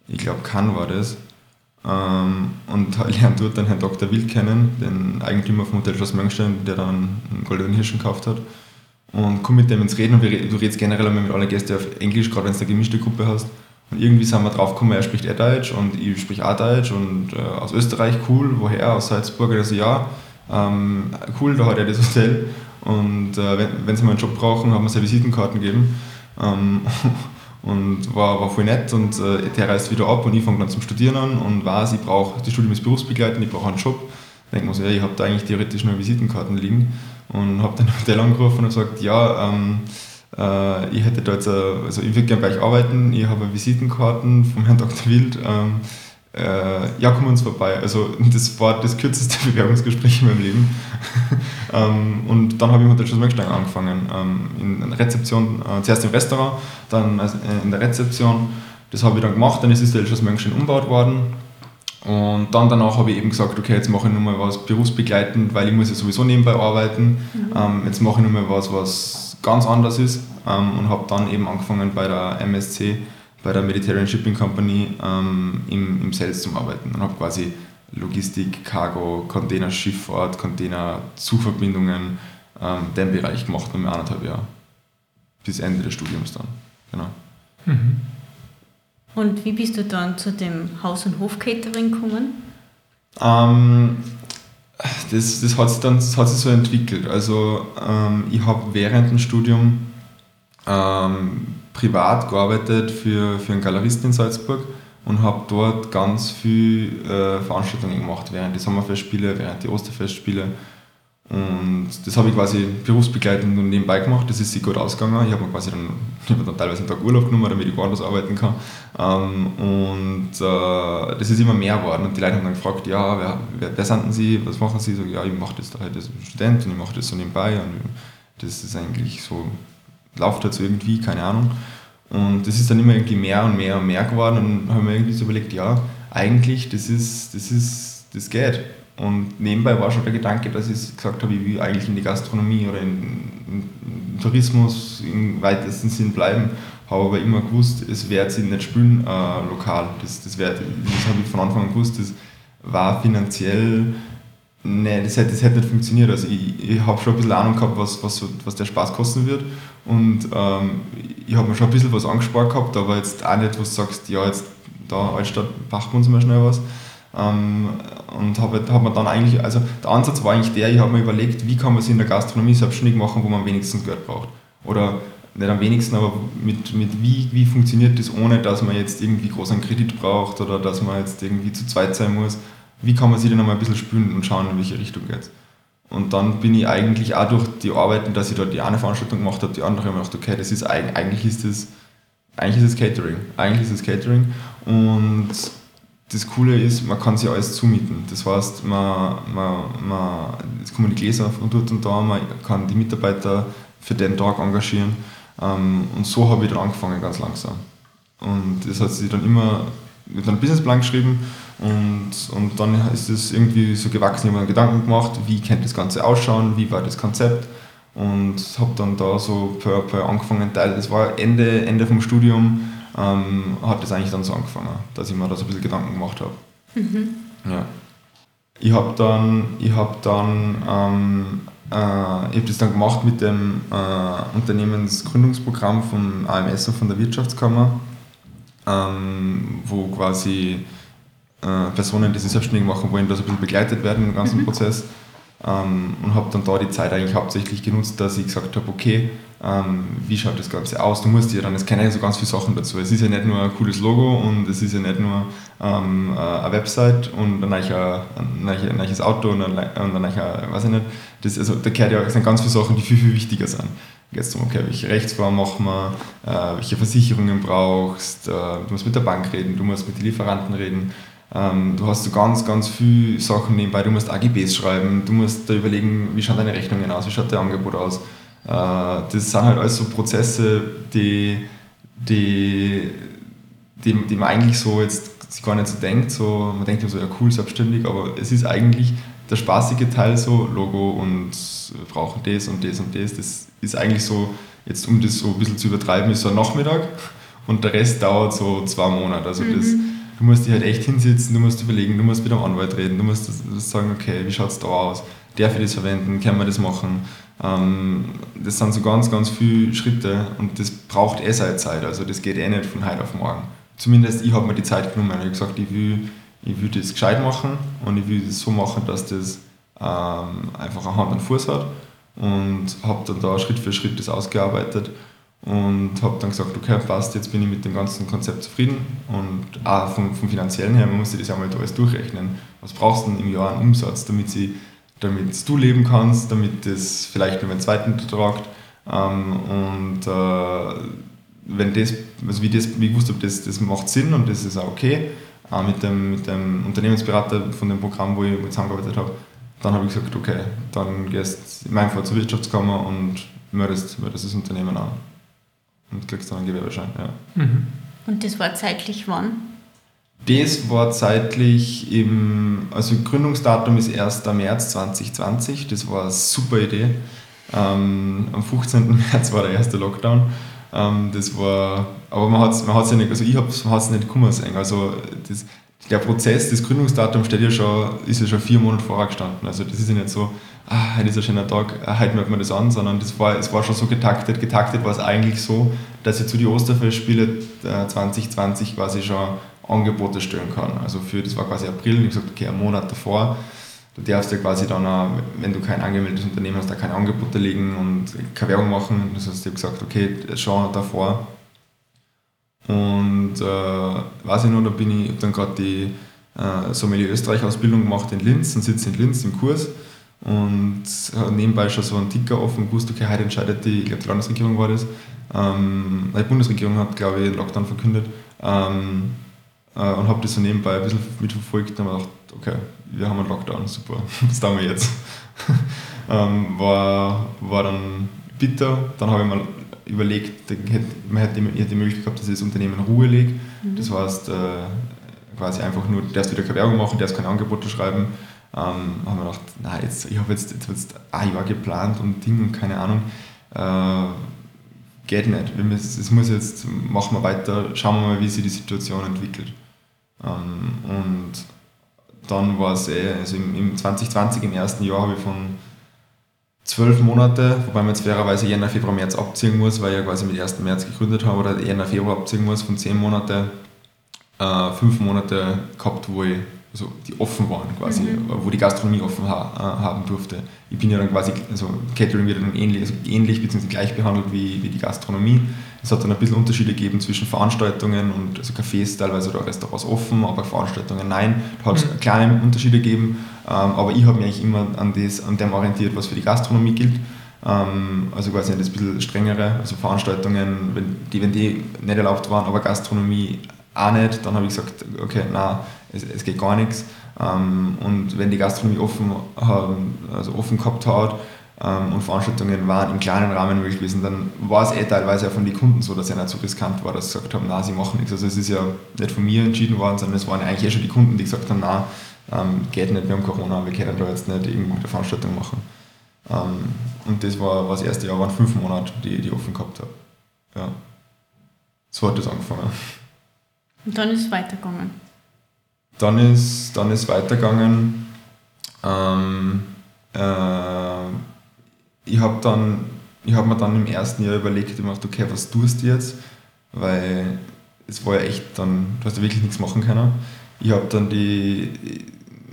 ich glaube, Cannes war das. Ähm, und [LAUGHS] lernen dort dann Herrn Dr. Wild kennen, den Eigentümer vom Hotel Schloss Mönchstein, der dann einen goldenen Hirschen gekauft hat. Und komme mit dem ins Reden und wir, du redest generell mit allen Gästen auf Englisch, gerade wenn du eine gemischte Gruppe hast. Und irgendwie sind wir drauf gekommen, er spricht er Deutsch und ich spreche auch Deutsch und äh, aus Österreich, cool, woher? Aus Salzburg. Also ja, ähm, cool, da hat er das [LAUGHS] Hotel. Und äh, wenn, sie mal einen Job brauchen, haben wir sie Visitenkarten gegeben. Ähm, [LAUGHS] und war, war voll nett und äh, der reist wieder ab und ich fange dann zum Studieren an und weiß, ich brauche, das Studium ist berufsbegleitend, ich brauche einen Job. Denke mir so, ja, ich habe da eigentlich theoretisch nur Visitenkarten liegen und habe dann Hotel angerufen und gesagt, ja, ähm, äh, ich hätte da jetzt, äh, also ich würde gerne bei euch arbeiten, ich habe Visitenkarten vom Herrn Dr. Wild, ähm, äh, ja, komm uns vorbei. Also das war das kürzeste [LAUGHS] Bewerbungsgespräch in meinem Leben. [LAUGHS] ähm, und dann habe ich mit der Schlossmöckstein angefangen. Ähm, in der Rezeption, äh, zuerst im Restaurant, dann äh, in der Rezeption. Das habe ich dann gemacht, dann ist das Schloss Mönchstein umgebaut worden. Und dann danach habe ich eben gesagt, okay, jetzt mache ich nochmal was berufsbegleitend, weil ich muss ja sowieso nebenbei arbeiten. Mhm. Ähm, jetzt mache ich nochmal was, was ganz anders ist. Ähm, und habe dann eben angefangen bei der MSC bei der Mediterranean Shipping Company ähm, im, im Sales zum Arbeiten und habe quasi Logistik, Cargo, Containerschifffahrt, Container-Zugverbindungen, ähm, den Bereich gemacht, nur anderthalb Jahre. Bis Ende des Studiums dann. Genau. Mhm. Und wie bist du dann zu dem Haus- und Hof-Catering gekommen? Ähm, das, das, hat sich dann, das hat sich so entwickelt. Also ähm, ich habe während dem Studium ähm, privat gearbeitet für, für einen Galeristen in Salzburg und habe dort ganz viele äh, Veranstaltungen gemacht, während die Sommerfestspiele, während die Osterfestspiele. Und das habe ich quasi berufsbegleitend und nebenbei gemacht. Das ist sich gut ausgegangen. Ich habe mir quasi dann, ich hab dann teilweise einen Tag Urlaub genommen, damit ich woanders arbeiten kann. Ähm, und äh, das ist immer mehr geworden. Und die Leute haben dann gefragt, ja, wer, wer, wer sind Sie, was machen Sie? So, ja, ich mache das da halt als Student und ich mache das so nebenbei. Und das ist eigentlich so läuft halt so irgendwie, keine Ahnung. Und das ist dann immer irgendwie mehr und mehr und mehr geworden und haben mir irgendwie so überlegt, ja, eigentlich, das ist, das ist, das geht. Und nebenbei war schon der Gedanke, dass ich gesagt habe, ich will eigentlich in die Gastronomie oder in, in, Tourismus im weitesten Sinn bleiben. Habe aber immer gewusst, es wird sich nicht spielen äh, lokal. Das, das, das habe ich von Anfang an gewusst. Das war finanziell Nee, das hätte, das hätte nicht funktioniert. Also ich, ich habe schon ein bisschen Ahnung gehabt, was, was, was der Spaß kosten wird. Und ähm, ich habe mir schon ein bisschen was angespart gehabt, aber jetzt auch nicht, wo du sagst, ja, jetzt da Altstadt pachten wir uns mal schnell was. Ähm, und habe hab mir dann eigentlich, also der Ansatz war eigentlich der, ich habe mir überlegt, wie kann man es in der Gastronomie selbstständig machen, wo man wenigstens Geld braucht. Oder nicht am wenigsten, aber mit, mit wie, wie funktioniert das, ohne dass man jetzt irgendwie groß einen Kredit braucht oder dass man jetzt irgendwie zu zweit sein muss wie kann man sich denn nochmal ein bisschen spüren und schauen, in welche Richtung geht Und dann bin ich eigentlich auch durch die Arbeiten, dass ich dort die eine Veranstaltung gemacht habe, die andere habe ich gedacht, okay, das ist eigentlich ist das, eigentlich ist es Catering. Eigentlich ist es Catering. Und das Coole ist, man kann sich alles zumieten. Das heißt, man, man, man, es kommen die Gläser von dort und da, man kann die Mitarbeiter für den Tag engagieren. Ähm, und so habe ich dann angefangen, ganz langsam. Und das hat sich dann immer mit einem Businessplan geschrieben und, und dann ist es irgendwie so gewachsen, ich habe mir Gedanken gemacht, wie könnte das Ganze ausschauen, wie war das Konzept und habe dann da so per, per angefangen, Teil, das war Ende, Ende vom Studium, ähm, hat das eigentlich dann so angefangen, dass ich mir da so ein bisschen Gedanken gemacht habe. Mhm. Ja. Ich habe dann, ich hab dann ähm, äh, ich habe das dann gemacht mit dem äh, Unternehmensgründungsprogramm vom AMS und von der Wirtschaftskammer, ähm, wo quasi äh, Personen, die sich selbstständig machen wollen, da so ein bisschen begleitet werden im ganzen mhm. Prozess. Ähm, und habe dann da die Zeit eigentlich hauptsächlich genutzt, dass ich gesagt habe, okay, wie schaut das Ganze aus? Du musst ja dann, es kennen ja so ganz viele Sachen dazu. Es ist ja nicht nur ein cooles Logo und es ist ja nicht nur ähm, äh, eine Website und ein, neuer, ein, neues Auto und ein, und ein neuer, weiß ich nicht, das, also, da gehört ja, sind ganz viele Sachen, die viel, viel wichtiger sind. Es darum, okay, welche Rechtsform machen wir, äh, welche Versicherungen brauchst, äh, du musst mit der Bank reden, du musst mit den Lieferanten reden, ähm, du hast so ganz, ganz viele Sachen nebenbei. Du musst AGBs schreiben, du musst da überlegen, wie schauen deine Rechnungen aus, wie schaut dein Angebot aus. Äh, das sind halt alles so Prozesse, die, die, die, die man eigentlich so jetzt sich gar nicht so denkt. So, man denkt immer so, ja cool, selbstständig, aber es ist eigentlich der spaßige Teil so, Logo und wir brauchen das und das und das. Das ist eigentlich so, jetzt um das so ein bisschen zu übertreiben, ist so ein Nachmittag und der Rest dauert so zwei Monate. Also das, mhm. du musst dich halt echt hinsetzen, du musst überlegen, du musst mit dem Anwalt reden, du musst sagen, okay, wie schaut es da aus? Darf ich das verwenden? Kann man das machen? Ähm, das sind so ganz, ganz viele Schritte und das braucht eh seine Zeit. Also das geht eh nicht von heute auf morgen. Zumindest ich habe mir die Zeit genommen. Ich habe gesagt, ich will, ich will das gescheit machen und ich will das so machen, dass das ähm, einfach eine Hand und Fuß hat und habe dann da Schritt für Schritt das ausgearbeitet und habe dann gesagt, okay, passt, jetzt bin ich mit dem ganzen Konzept zufrieden und auch vom, vom finanziellen her, man muss sich das ja mal alles durchrechnen. Was brauchst du denn im Jahr an Umsatz, damit sie damit du leben kannst, damit das vielleicht nur einen zweiten tragt. Ähm, und äh, wenn das, also wie, das, wie ich wusste, das, das macht Sinn und das ist auch okay, äh, mit, dem, mit dem Unternehmensberater von dem Programm, wo ich zusammengearbeitet habe, dann habe ich gesagt, okay, dann gehst du in meinem Fall zur Wirtschaftskammer und meldest, meldest das Unternehmen an und kriegst dann einen Gewerbeschein. Ja. Mhm. Und das war zeitlich wann? Das war zeitlich im, also Gründungsdatum ist 1. März 2020, das war eine super Idee. Ähm, am 15. [LAUGHS] März war der erste Lockdown. Ähm, das war, aber man hat es man ja nicht, also ich habe es nicht kommen sehen. Also das, der Prozess, das Gründungsdatum steht ja schon, ist ja schon vier Monate vorher gestanden. Also das ist ja nicht so, ah, heute ist ein schöner Tag, ah, heute meldet man das an, sondern das war, es war schon so getaktet. Getaktet war es eigentlich so, dass ich zu den Osterfestspielen äh, 2020 quasi schon Angebote stellen kann. Also für, das war quasi April, ich gesagt, okay, einen Monat davor, du darfst ja quasi dann, auch, wenn du kein angemeldetes Unternehmen hast, da keine Angebote legen und keine Werbung machen. Das heißt, ich habe gesagt, okay, schon davor. Und äh, weiß ich noch, da bin ich dann gerade die äh, Sommelier Österreich Ausbildung gemacht in Linz und sitze in Linz im Kurs und nebenbei schon so einen Ticker offen und wusste, okay, heute entscheidet die, ich glaube die Landesregierung war das, ähm, die Bundesregierung hat, glaube ich, Lockdown verkündet. Ähm, äh, und habe das so nebenbei ein bisschen mitverfolgt und habe gedacht, okay, wir haben einen Lockdown, super, [LAUGHS] was tun wir jetzt? [LAUGHS] ähm, war, war dann bitter, dann habe ich mal überlegt, man hätte die Möglichkeit gehabt, dass ich das Unternehmen in Ruhe lege. Mhm. Das heißt, äh, quasi einfach nur, der wieder keine Werbung machen, der keine Angebote schreiben. Ähm, haben wir gedacht, nein, jetzt, ich habe jetzt, jetzt, jetzt ein Jahr geplant und Ding und keine Ahnung. Äh, geht nicht. Es muss jetzt, machen wir weiter, schauen wir mal, wie sich die Situation entwickelt. Ähm, und dann war es eh, also im, im 2020, im ersten Jahr, habe ich von zwölf Monate, wobei man jetzt fairerweise Jänner, Februar, März abziehen muss, weil ich ja quasi mit 1. März gegründet habe, oder Jänner, Februar abziehen muss, von zehn Monate, äh, fünf Monate gehabt, wo ich also die offen waren quasi, mhm. wo die Gastronomie offen ha äh, haben durfte. Ich bin ja dann quasi, also Catering wird dann ähnlich, also ähnlich bzw. gleich behandelt wie, wie die Gastronomie. Es hat dann ein bisschen Unterschiede gegeben zwischen Veranstaltungen und also Cafés teilweise oder Restaurants offen, aber Veranstaltungen nein. Da hat es mhm. kleine Unterschiede gegeben, ähm, aber ich habe mich eigentlich immer an, das, an dem orientiert, was für die Gastronomie gilt. Ähm, also quasi das bisschen strengere, also Veranstaltungen, wenn die, wenn die nicht erlaubt waren, aber Gastronomie auch nicht, dann habe ich gesagt, okay, na es, es geht gar nichts. Ähm, und wenn die Gastronomie offen, also offen gehabt hat und Veranstaltungen waren im kleinen Rahmen möglich gewesen, dann war es eh teilweise auch von den Kunden so, dass er nicht so riskant war, dass sie gesagt haben, na, sie machen nichts. Also es ist ja nicht von mir entschieden worden, sondern es waren eigentlich eh schon die Kunden, die gesagt haben, na, ähm, geht nicht, wir haben Corona, wir können da jetzt nicht irgendeine Veranstaltung machen. Ähm, und das war, war das erste Jahr, waren fünf Monate, die ich offen gehabt habe. Ja. So hat das angefangen. Und dann ist es weitergegangen. Dann ist, dann ist weitergegangen. Ähm, äh, ich habe dann, ich habe mir dann im ersten Jahr überlegt, gemacht, okay, was tust du jetzt? Weil es war ja echt dann, du hast ja wirklich nichts machen können. Ich habe dann die,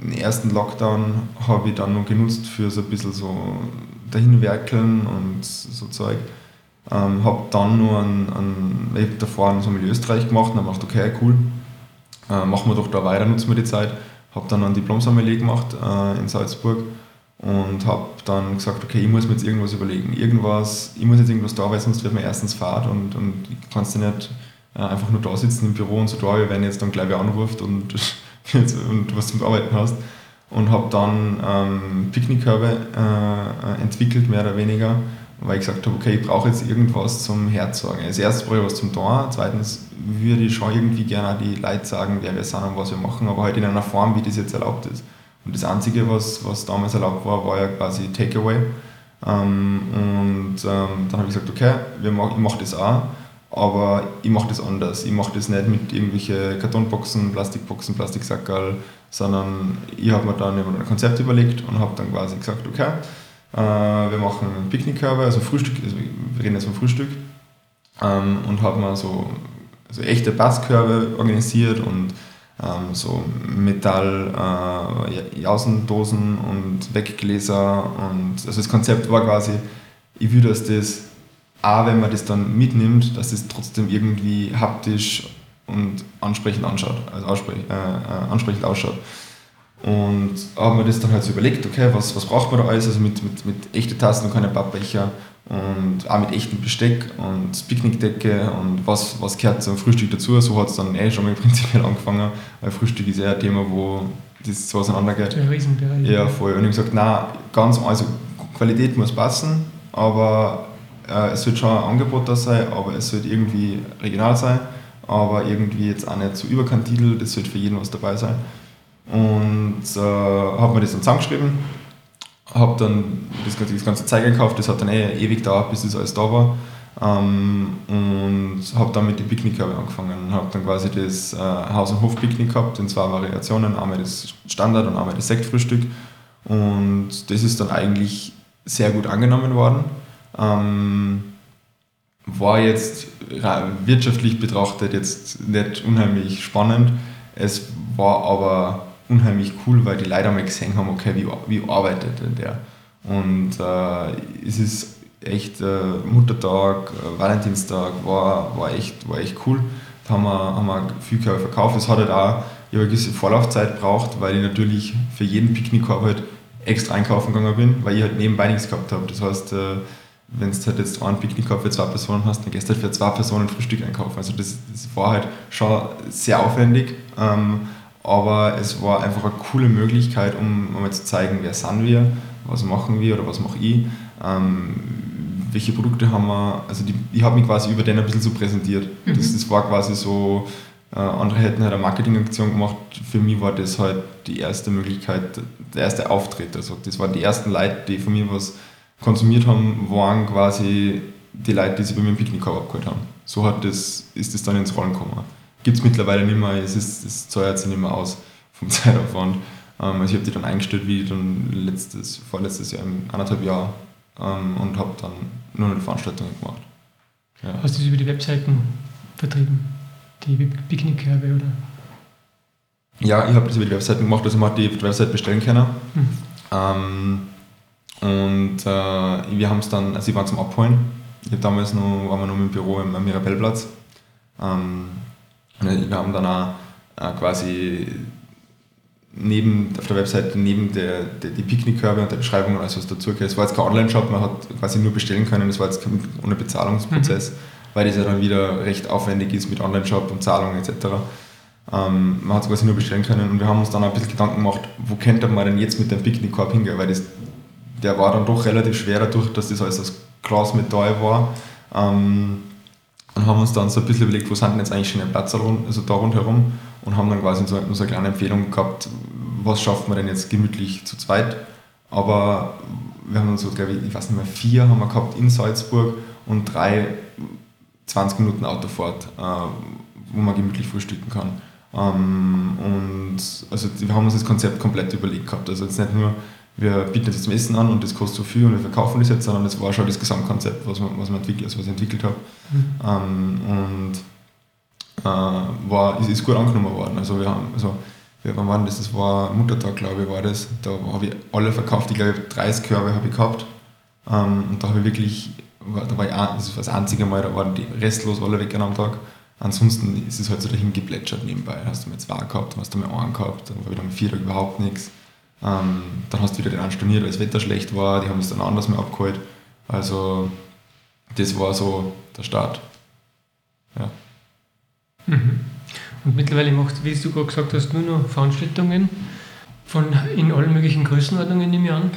den ersten Lockdown habe ich dann noch genutzt für so ein bisschen so dahinwerkeln und so Zeug. Ähm, habe dann nur einen, einen, ich habe davor einen Sommelier Österreich gemacht und habe gedacht, okay, cool, äh, machen wir doch da weiter, nutzen wir die Zeit. Habe dann ein Diplom-Sommelier gemacht äh, in Salzburg und habe dann gesagt, okay, ich muss mir jetzt irgendwas überlegen. Irgendwas, ich muss jetzt irgendwas da, weil sonst wird mir erstens Fahrt und, und ich kannst du nicht äh, einfach nur da sitzen im Büro und so da, wenn jetzt dann gleich wer anruft und, [LAUGHS] und was zum Arbeiten hast. Und habe dann ähm, Picknickkörbe äh, entwickelt, mehr oder weniger, weil ich gesagt habe, okay, ich brauche jetzt irgendwas zum Herzagen. Als erstes brauche ich was zum Tor, zweitens würde ich schon irgendwie gerne die Leute sagen, wer wir sind und was wir machen, aber halt in einer Form, wie das jetzt erlaubt ist. Und das Einzige, was, was damals erlaubt war, war ja quasi Takeaway. Ähm, und ähm, dann habe ich gesagt, okay, wir mach, ich mache das auch, aber ich mache das anders. Ich mache das nicht mit irgendwelchen Kartonboxen, Plastikboxen, Plastiksackerl, sondern ich habe mir dann ein Konzept überlegt und habe dann quasi gesagt, okay, äh, wir machen Picknickkörbe, also Frühstück, also wir reden jetzt vom Frühstück ähm, und habe mir so also echte Basskörbe organisiert und ähm, so Metall, äh, Jausendosen und Weggläser und also das Konzept war quasi, ich will, dass das auch wenn man das dann mitnimmt, dass es trotzdem irgendwie haptisch und ansprechend anschaut, also ansprech, äh, äh, ansprechend ausschaut. Und haben wir das dann halt so überlegt, okay, was, was braucht man da alles? Also mit, mit, mit echten Tassen und keine Pappbecher und auch mit echtem Besteck und Picknickdecke und was, was gehört zum Frühstück dazu. So hat es dann eh schon mal prinzipiell [LAUGHS] angefangen, weil Frühstück ist eher ein Thema, wo das so auseinandergeht. Ein Riesenbereich. Ja, voll. Und ich habe gesagt, nein, ganz, also Qualität muss passen, aber äh, es wird schon ein Angebot da sein, aber es wird irgendwie regional sein, aber irgendwie jetzt auch nicht so überkantidelt, es wird für jeden was dabei sein. Und äh, habe mir das dann zusammengeschrieben, habe dann das, das ganze Zeug gekauft, das hat dann eh ewig gedauert, bis das alles da war. Ähm, und habe dann mit den Picknickkörbe angefangen. Habe dann quasi das äh, Haus- und Hof-Picknick gehabt in zwei Variationen, einmal das Standard und einmal das Sektfrühstück. Und das ist dann eigentlich sehr gut angenommen worden. Ähm, war jetzt wirtschaftlich betrachtet jetzt nicht unheimlich spannend. Es war aber unheimlich cool, weil die Leute einmal gesehen haben, okay, wie, wie arbeitet denn der? Und äh, es ist echt äh, Muttertag, äh, Valentinstag war, war, echt, war echt cool. Da haben wir, haben wir viel verkauft. Es hat halt auch ich eine gewisse Vorlaufzeit braucht, weil ich natürlich für jeden Picknickkorb halt extra einkaufen gegangen bin, weil ich halt nebenbei nichts gehabt habe. Das heißt, äh, wenn du halt jetzt einen Picknickkorb für zwei Personen hast, dann gehst du halt für zwei Personen Frühstück einkaufen. Also das, das war halt schon sehr aufwendig, ähm, aber es war einfach eine coole Möglichkeit, um, mal zu zeigen, wer sind wir, was machen wir oder was mache ich, ähm, welche Produkte haben wir. Also die, ich habe mich quasi über den ein bisschen so präsentiert. Mhm. Das, das war quasi so, äh, andere hätten halt eine Marketingaktion gemacht. Für mich war das halt die erste Möglichkeit, der erste Auftritt. Also das waren die ersten Leute, die von mir was konsumiert haben, waren quasi die Leute, die sich bei mir im Picknickkorb abgeholt haben. So hat das, ist das dann ins Rollen gekommen. Gibt es mittlerweile nicht mehr, es, ist, es zahlt sich nicht mehr aus vom [LAUGHS] Zeitaufwand. Ähm, also ich habe die dann eingestellt, wie dann letztes, vorletztes Jahr, anderthalb Jahr ähm, und habe dann nur eine Veranstaltung gemacht. Ja. Hast du das über die Webseiten vertrieben? Die Picknickkörbe oder? Ja, ich habe das über die Webseiten gemacht, also man hat die Website bestellen können. Mhm. Ähm, und äh, wir haben es dann, also ich war zum Abholen. Ich habe damals noch, waren wir noch im Büro am Mirabellplatz. Ähm, wir haben dann auch äh, quasi neben, auf der Webseite neben der, der, die Picknickkörbe und der Beschreibung und alles was dazu gehört. Es war jetzt kein Online-Shop, man hat quasi nur bestellen können, das war jetzt kein, ohne Bezahlungsprozess, mhm. weil das ja dann wieder recht aufwendig ist mit Online-Shop und Zahlungen etc. Ähm, man hat es quasi nur bestellen können und wir haben uns dann ein bisschen Gedanken gemacht, wo könnte man denn jetzt mit dem Picknickkorb hingehen, weil das der war dann doch relativ schwer dadurch, dass das alles aus Glasmetall war. Ähm, und haben uns dann so ein bisschen überlegt, wo sind denn jetzt eigentlich schöne Plätze also da rundherum und haben dann quasi so, so eine kleine Empfehlung gehabt, was schafft man denn jetzt gemütlich zu zweit. Aber wir haben dann so, glaube ich, ich weiß nicht mehr, vier haben wir gehabt in Salzburg und drei 20 Minuten Autofahrt, äh, wo man gemütlich frühstücken kann. Ähm, und also wir haben uns das Konzept komplett überlegt gehabt. Also jetzt nicht nur, wir bieten das zum Essen an und das kostet so viel und wir verkaufen das jetzt, sondern das war schon das Gesamtkonzept, was, man, was, man entwickelt, also was ich entwickelt habe. Mhm. Ähm, und äh, war, ist, ist gut angenommen worden. Also wir haben, also wir, wann waren das? Das war Muttertag, glaube ich, war das. Da habe ich alle verkauft, ich glaube 30 Körbe habe ich gehabt. Ähm, und da habe ich wirklich, da war ich, das war das einzige Mal, da waren die restlos alle weg am Tag. Ansonsten ist es halt so dahin geplätschert nebenbei. Hast du mal zwei gehabt, dann hast du mal einen gehabt, dann war wieder am Viertag überhaupt nichts. Ähm, dann hast du wieder den einen storniert, weil das Wetter schlecht war, die haben es dann anders mehr abgeholt. Also das war so der Start. Ja. Mhm. Und mittlerweile macht, wie du gerade gesagt hast, nur noch Veranstaltungen von in allen möglichen Größenordnungen, nehme ich an.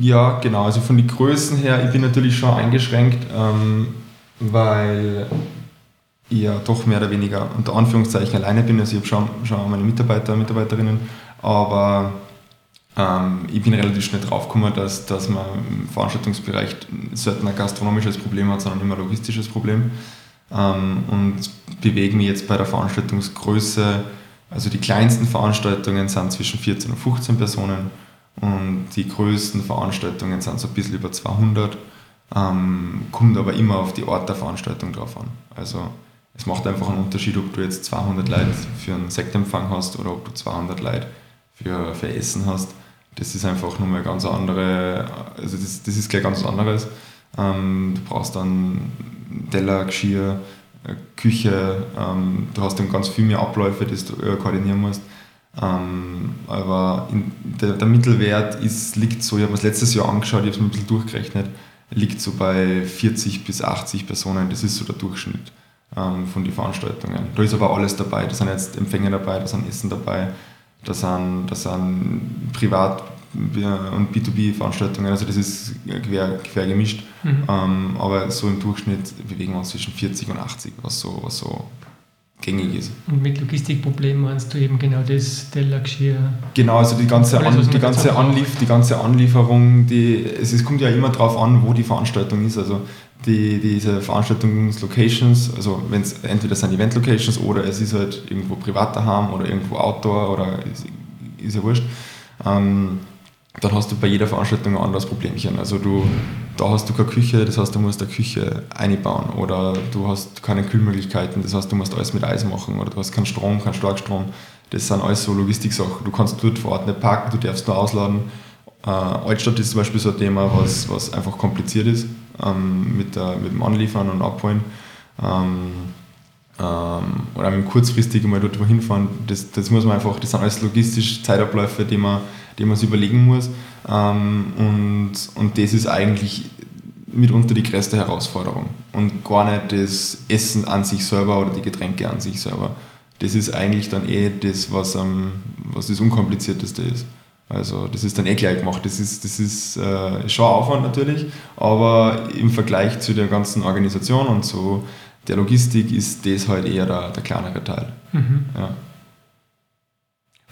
Ja, genau. Also von den Größen her, ich bin natürlich schon eingeschränkt, ähm, weil ich ja doch mehr oder weniger unter Anführungszeichen alleine bin. Also ich habe schon, schon meine Mitarbeiter, und Mitarbeiterinnen, aber ähm, ich bin relativ schnell draufgekommen, dass, dass man im Veranstaltungsbereich selten ein gastronomisches Problem hat, sondern immer ein logistisches Problem. Ähm, und bewege mich jetzt bei der Veranstaltungsgröße, also die kleinsten Veranstaltungen sind zwischen 14 und 15 Personen und die größten Veranstaltungen sind so ein bisschen über 200. Ähm, kommt aber immer auf die Art der Veranstaltung drauf an. Also es macht einfach einen Unterschied, ob du jetzt 200 Leute für einen Sektempfang hast oder ob du 200 Leute für, für Essen hast. Das ist einfach nochmal ganz andere, also das, das ist gleich ganz anderes. Ähm, du brauchst dann Teller, Geschirr, äh, Küche, ähm, du hast dann ganz viel mehr Abläufe, die du äh, koordinieren musst. Ähm, aber der, der, Mittelwert ist, liegt so, ich habe es letztes Jahr angeschaut, ich habe es mir ein bisschen durchgerechnet, liegt so bei 40 bis 80 Personen, das ist so der Durchschnitt ähm, von den Veranstaltungen. Da ist aber alles dabei, da sind jetzt Empfänge dabei, da sind Essen dabei, da sind, da sind Privat- und B2B-Veranstaltungen, also das ist quer, quer gemischt. Mhm. Ähm, aber so im Durchschnitt bewegen wir uns zwischen 40 und 80, was so, was so gängig ist. Und mit Logistikproblemen meinst du eben genau das Tellergeschirr? Genau, also die ganze, An, die, ganze Anlief, die ganze Anlieferung, die, es, es kommt ja immer darauf an, wo die Veranstaltung ist. Also die, diese Veranstaltungslocations, also wenn es entweder sind Event-Locations oder es ist halt irgendwo privat daheim oder irgendwo Outdoor oder ist, ist ja wurscht. Ähm, dann hast du bei jeder Veranstaltung ein anderes Problemchen. Also du, da hast du keine Küche, das heißt, du musst eine Küche einbauen oder du hast keine Kühlmöglichkeiten, das heißt, du musst alles mit Eis machen oder du hast keinen Strom, keinen Starkstrom. Das sind alles so Logistik-Sachen. Du kannst dort vor Ort nicht parken, du darfst nur ausladen. Äh, Altstadt ist zum Beispiel so ein Thema, was, was einfach kompliziert ist ähm, mit, der, mit dem Anliefern und Abholen. Ähm, ähm, oder mit kurzfristig mal dort hinfahren, das, das muss man einfach, das sind alles logistisch Zeitabläufe, die man die man sich überlegen muss. Ähm, und, und das ist eigentlich mitunter die größte Herausforderung. Und gar nicht das Essen an sich selber oder die Getränke an sich selber. Das ist eigentlich dann eh das, was, was das Unkomplizierteste ist. Also das ist dann eh gleich gemacht. Das ist, das ist äh, schon Aufwand natürlich, aber im Vergleich zu der ganzen Organisation und zu der Logistik ist das halt eher der, der kleinere Teil. Mhm. Ja.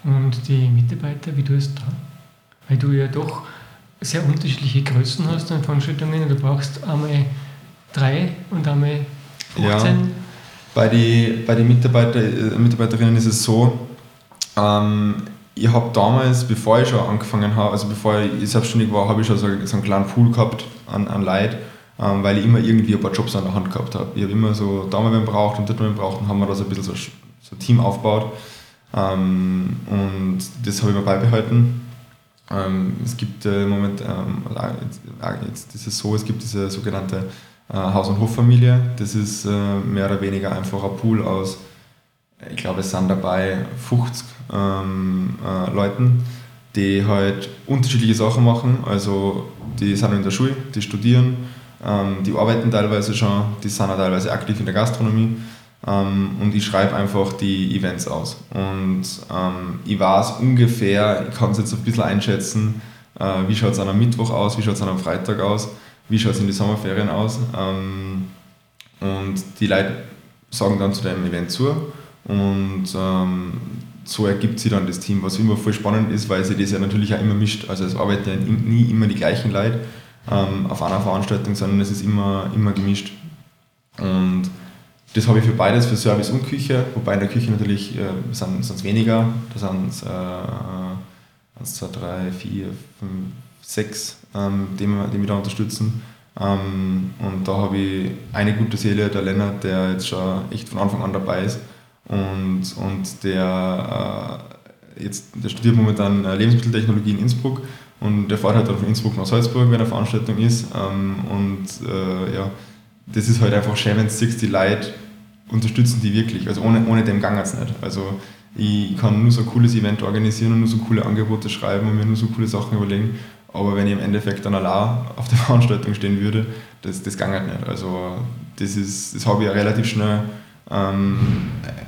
Und die Mitarbeiter, wie du es da? Weil du ja doch sehr unterschiedliche Größen hast an Veranstaltungen. Du brauchst einmal drei und einmal 15. Ja, bei den bei die Mitarbeiter, äh, Mitarbeiterinnen ist es so, ähm, ich habe damals, bevor ich schon angefangen habe, also bevor ich selbstständig war, habe ich schon so, so einen kleinen Pool gehabt an, an Leuten, ähm, weil ich immer irgendwie ein paar Jobs an der Hand gehabt habe. Ich habe immer so da mal wen braucht und dort mal wen braucht und haben wir da so ein bisschen so, so ein Team aufgebaut. Ähm, und das habe ich mir beibehalten. Ähm, es gibt äh, Moment, ähm, äh, jetzt ist so, es gibt diese sogenannte äh, Haus- und Hoffamilie. Das ist äh, mehr oder weniger einfach ein Pool aus, ich glaube, es sind dabei 50 ähm, äh, Leuten, die halt unterschiedliche Sachen machen. Also die sind in der Schule, die studieren, ähm, die arbeiten teilweise schon, die sind auch teilweise aktiv in der Gastronomie ähm, und ich schreibe einfach die Events aus. Und ähm, ich weiß ungefähr, ich kann es jetzt ein bisschen einschätzen, äh, wie schaut es an einem Mittwoch aus, wie schaut es an einem Freitag aus, wie schaut es in die Sommerferien aus. Ähm, und die Leute sagen dann zu dem Event zu. Und ähm, so ergibt sich dann das Team, was immer voll spannend ist, weil sich das ja natürlich auch immer mischt. Also es arbeiten ja nie immer die gleichen Leute ähm, auf einer Veranstaltung, sondern es ist immer, immer gemischt. Und das habe ich für beides, für Service und Küche, wobei in der Küche natürlich äh, sind es weniger, da sind es äh, 1, 2, 3, 4, 5, 6, ähm, die, die mich da unterstützen. Ähm, und da habe ich eine gute Seele, der Lennart, der jetzt schon echt von Anfang an dabei ist und, und der, äh, jetzt, der studiert momentan äh, Lebensmitteltechnologie in Innsbruck und der fährt halt von Innsbruck nach Salzburg, wenn eine Veranstaltung ist. Ähm, und äh, ja, das ist halt einfach schön, wenn die Leute unterstützen die wirklich. Also ohne, ohne dem gang es nicht. Also ich kann nur so ein cooles Event organisieren und nur so coole Angebote schreiben und mir nur so coole Sachen überlegen. Aber wenn ich im Endeffekt dann allein auf der [LAUGHS] Veranstaltung stehen würde, das, das ging halt nicht. Also das, ist, das habe ich ja relativ schnell ähm,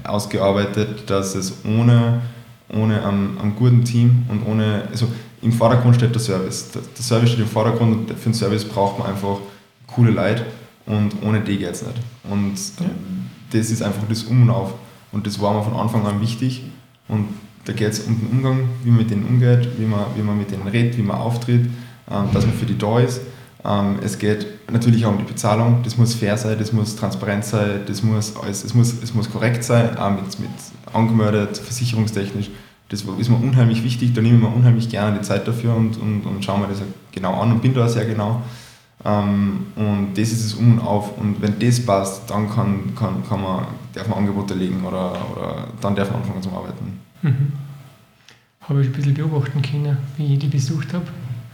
ausgearbeitet, dass es ohne ohne einen, einen guten Team und ohne, also im Vordergrund steht der Service. Der, der Service steht im Vordergrund und für den Service braucht man einfach coole Leute und ohne die geht es nicht. Und ja. das ist einfach das Um und Auf. Und das war mir von Anfang an wichtig. Und da geht es um den Umgang, wie man mit denen umgeht, wie man, wie man mit denen redet, wie man auftritt, ähm, dass man für die da ist. Ähm, es geht natürlich auch um die Bezahlung. Das muss fair sein, das muss transparent sein, das muss, alles, es muss, es muss korrekt sein, auch mit, mit angemeldet, versicherungstechnisch. Das ist mir unheimlich wichtig, da nehme ich mir unheimlich gerne die Zeit dafür und, und, und schaue mir das genau an und bin da sehr genau. Ähm, und das ist es Um und Auf. Und wenn das passt, dann kann, kann, kann man, darf man Angebote legen oder, oder dann darf man anfangen zu arbeiten. Mhm. Habe ich ein bisschen beobachten können, wie ich die besucht habe.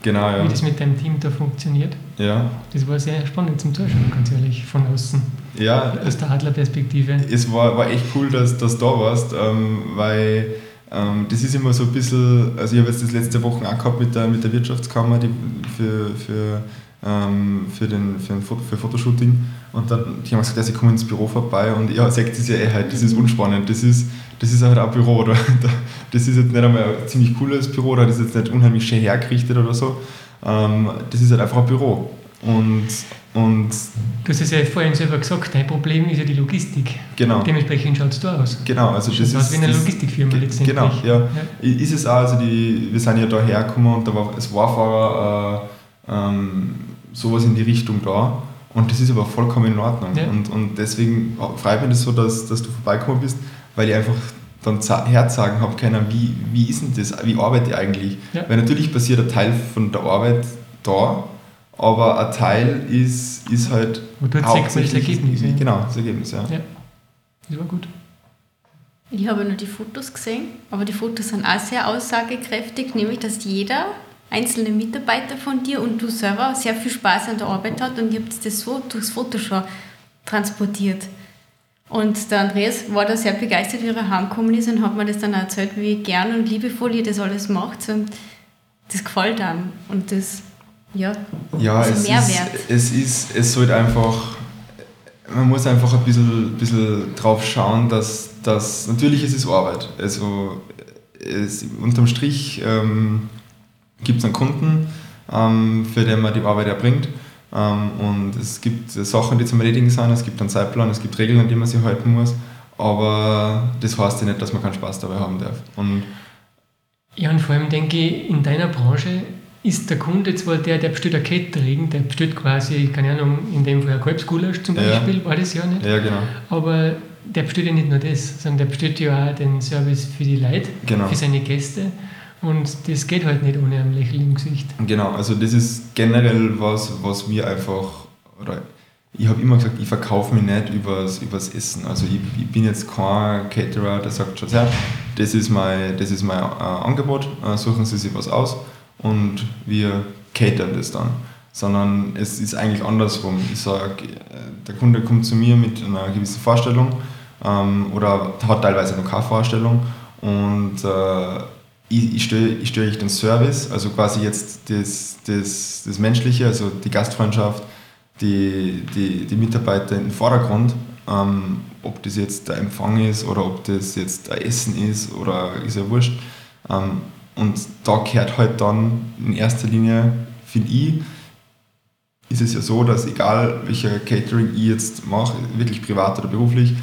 Genau, ja. Wie das mit deinem Team da funktioniert. Ja. Das war sehr spannend zum Zuschauen, ganz ehrlich, von außen. Ja. Aus der Adlerperspektive. Es war, war echt cool, dass du da warst, ähm, weil ähm, das ist immer so ein bisschen, also ich habe jetzt das letzte Woche auch gehabt mit der, mit der Wirtschaftskammer die für, für ähm, für, den, für ein Foto, für Fotoshooting. Und dann, die haben gesagt, ja, sie kommen ins Büro vorbei und ja, sagt das ja eh halt, das ist unspannend, das ist, das ist halt auch ein Büro, oder? [LAUGHS] Das ist jetzt nicht einmal ein ziemlich cooles Büro, oder das ist jetzt nicht unheimlich schön hergerichtet oder so. Ähm, das ist halt einfach ein Büro. Und, und du hast es ja vorhin selber gesagt, dein Problem ist ja die Logistik. Genau. Dementsprechend schaut es da aus. Genau, also das, das ist. wie eine Logistikfirma letztendlich. Genau, ja. ja. Ist es auch, also die, wir sind ja da hergekommen und da war, es war vorher äh, ähm, sowas in die Richtung da. Und das ist aber vollkommen in Ordnung. Ja. Und, und deswegen freut mich das so, dass, dass du vorbeigekommen bist, weil ich einfach dann Herz sagen habe können, wie, wie ist denn das, wie arbeite ich eigentlich? Ja. Weil natürlich passiert ein Teil von der Arbeit da, aber ein Teil ist, ist halt Und du hauptsächlich das Ergebnis. Ja. Genau, das Ergebnis, ja. ja. Das war gut. Ich habe nur die Fotos gesehen, aber die Fotos sind auch sehr aussagekräftig, nämlich dass jeder einzelne Mitarbeiter von dir und du selber sehr viel Spaß an der Arbeit hat und ihr habt das so durchs Foto schon transportiert. Und der Andreas war da sehr begeistert, wie er heimgekommen ist und hat mir das dann erzählt, wie gern und liebevoll ihr das alles macht. Und das gefällt einem. Und das, ja, ja ist ein Mehrwert. Ist, es ist, es sollte einfach, man muss einfach ein bisschen, bisschen drauf schauen, dass, dass natürlich ist es Arbeit. Also es, unterm Strich ähm, gibt es einen Kunden, ähm, für den man die Arbeit erbringt. Ähm, und es gibt Sachen, die zum Erledigen sind, es gibt einen Zeitplan, es gibt Regeln, an die man sich halten muss. Aber das heißt ja nicht, dass man keinen Spaß dabei haben darf. Und ja, und vor allem denke ich, in deiner Branche ist der Kunde zwar der, der bestellt ein Catering, der bestellt quasi, keine Ahnung, in dem Fall ein Kalbsgulasch zum Beispiel, ja. war das ja nicht. Ja, genau. Aber der bestellt ja nicht nur das, sondern der bestellt ja auch den Service für die Leute, genau. für seine Gäste. Und das geht halt nicht ohne ein Lächeln im Gesicht. Genau, also das ist generell was, was wir einfach, oder ich habe immer gesagt, ich verkaufe mich nicht übers, übers Essen. Also ich, ich, bin jetzt kein Caterer, der sagt schon, ja, das ist mein, das ist mein äh, Angebot, äh, suchen Sie sich was aus und wir catern das dann. Sondern es ist eigentlich andersrum. Ich sage, äh, der Kunde kommt zu mir mit einer gewissen Vorstellung ähm, oder hat teilweise noch keine Vorstellung und äh, ich, ich stelle ich stell den Service, also quasi jetzt das, das, das Menschliche, also die Gastfreundschaft, die, die, die Mitarbeiter in den Vordergrund. Ähm, ob das jetzt der Empfang ist oder ob das jetzt ein Essen ist oder ist ja wurscht. Ähm, und da gehört halt dann in erster Linie, finde ich, ist es ja so, dass egal welcher Catering ich jetzt mache, wirklich privat oder beruflich,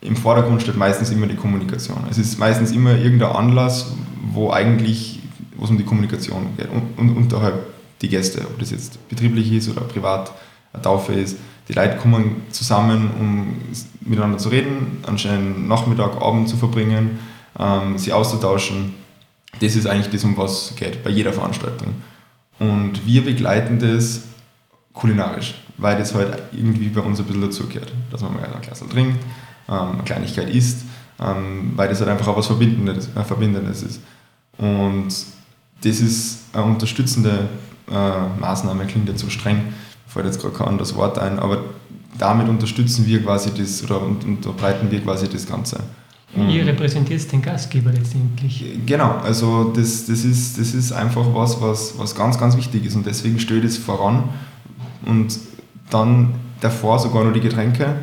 im Vordergrund steht meistens immer die Kommunikation. Es ist meistens immer irgendein Anlass, wo eigentlich wo es um die Kommunikation geht und, unterhalb die Gäste, ob das jetzt betrieblich ist oder privat eine Taufe ist. Die Leute kommen zusammen, um miteinander zu reden, einen schönen Nachmittag, Abend zu verbringen, ähm, sie auszutauschen. Das ist eigentlich das, um was es geht, bei jeder Veranstaltung. Und wir begleiten das kulinarisch, weil das halt irgendwie bei uns ein bisschen dazugehört. Dass man mal ein Glas trinkt, ähm, Kleinigkeit isst, ähm, weil das halt einfach auch was Verbindendes, äh, Verbindendes ist. Und das ist eine unterstützende äh, Maßnahme, klingt jetzt so streng, fällt jetzt gerade kein anderes Wort ein, aber damit unterstützen wir quasi das oder unterbreiten wir quasi das Ganze. Und Ihr repräsentiert den Gastgeber letztendlich. Genau, also das, das, ist, das ist einfach was, was, was ganz, ganz wichtig ist und deswegen steht es voran und dann davor sogar noch die Getränke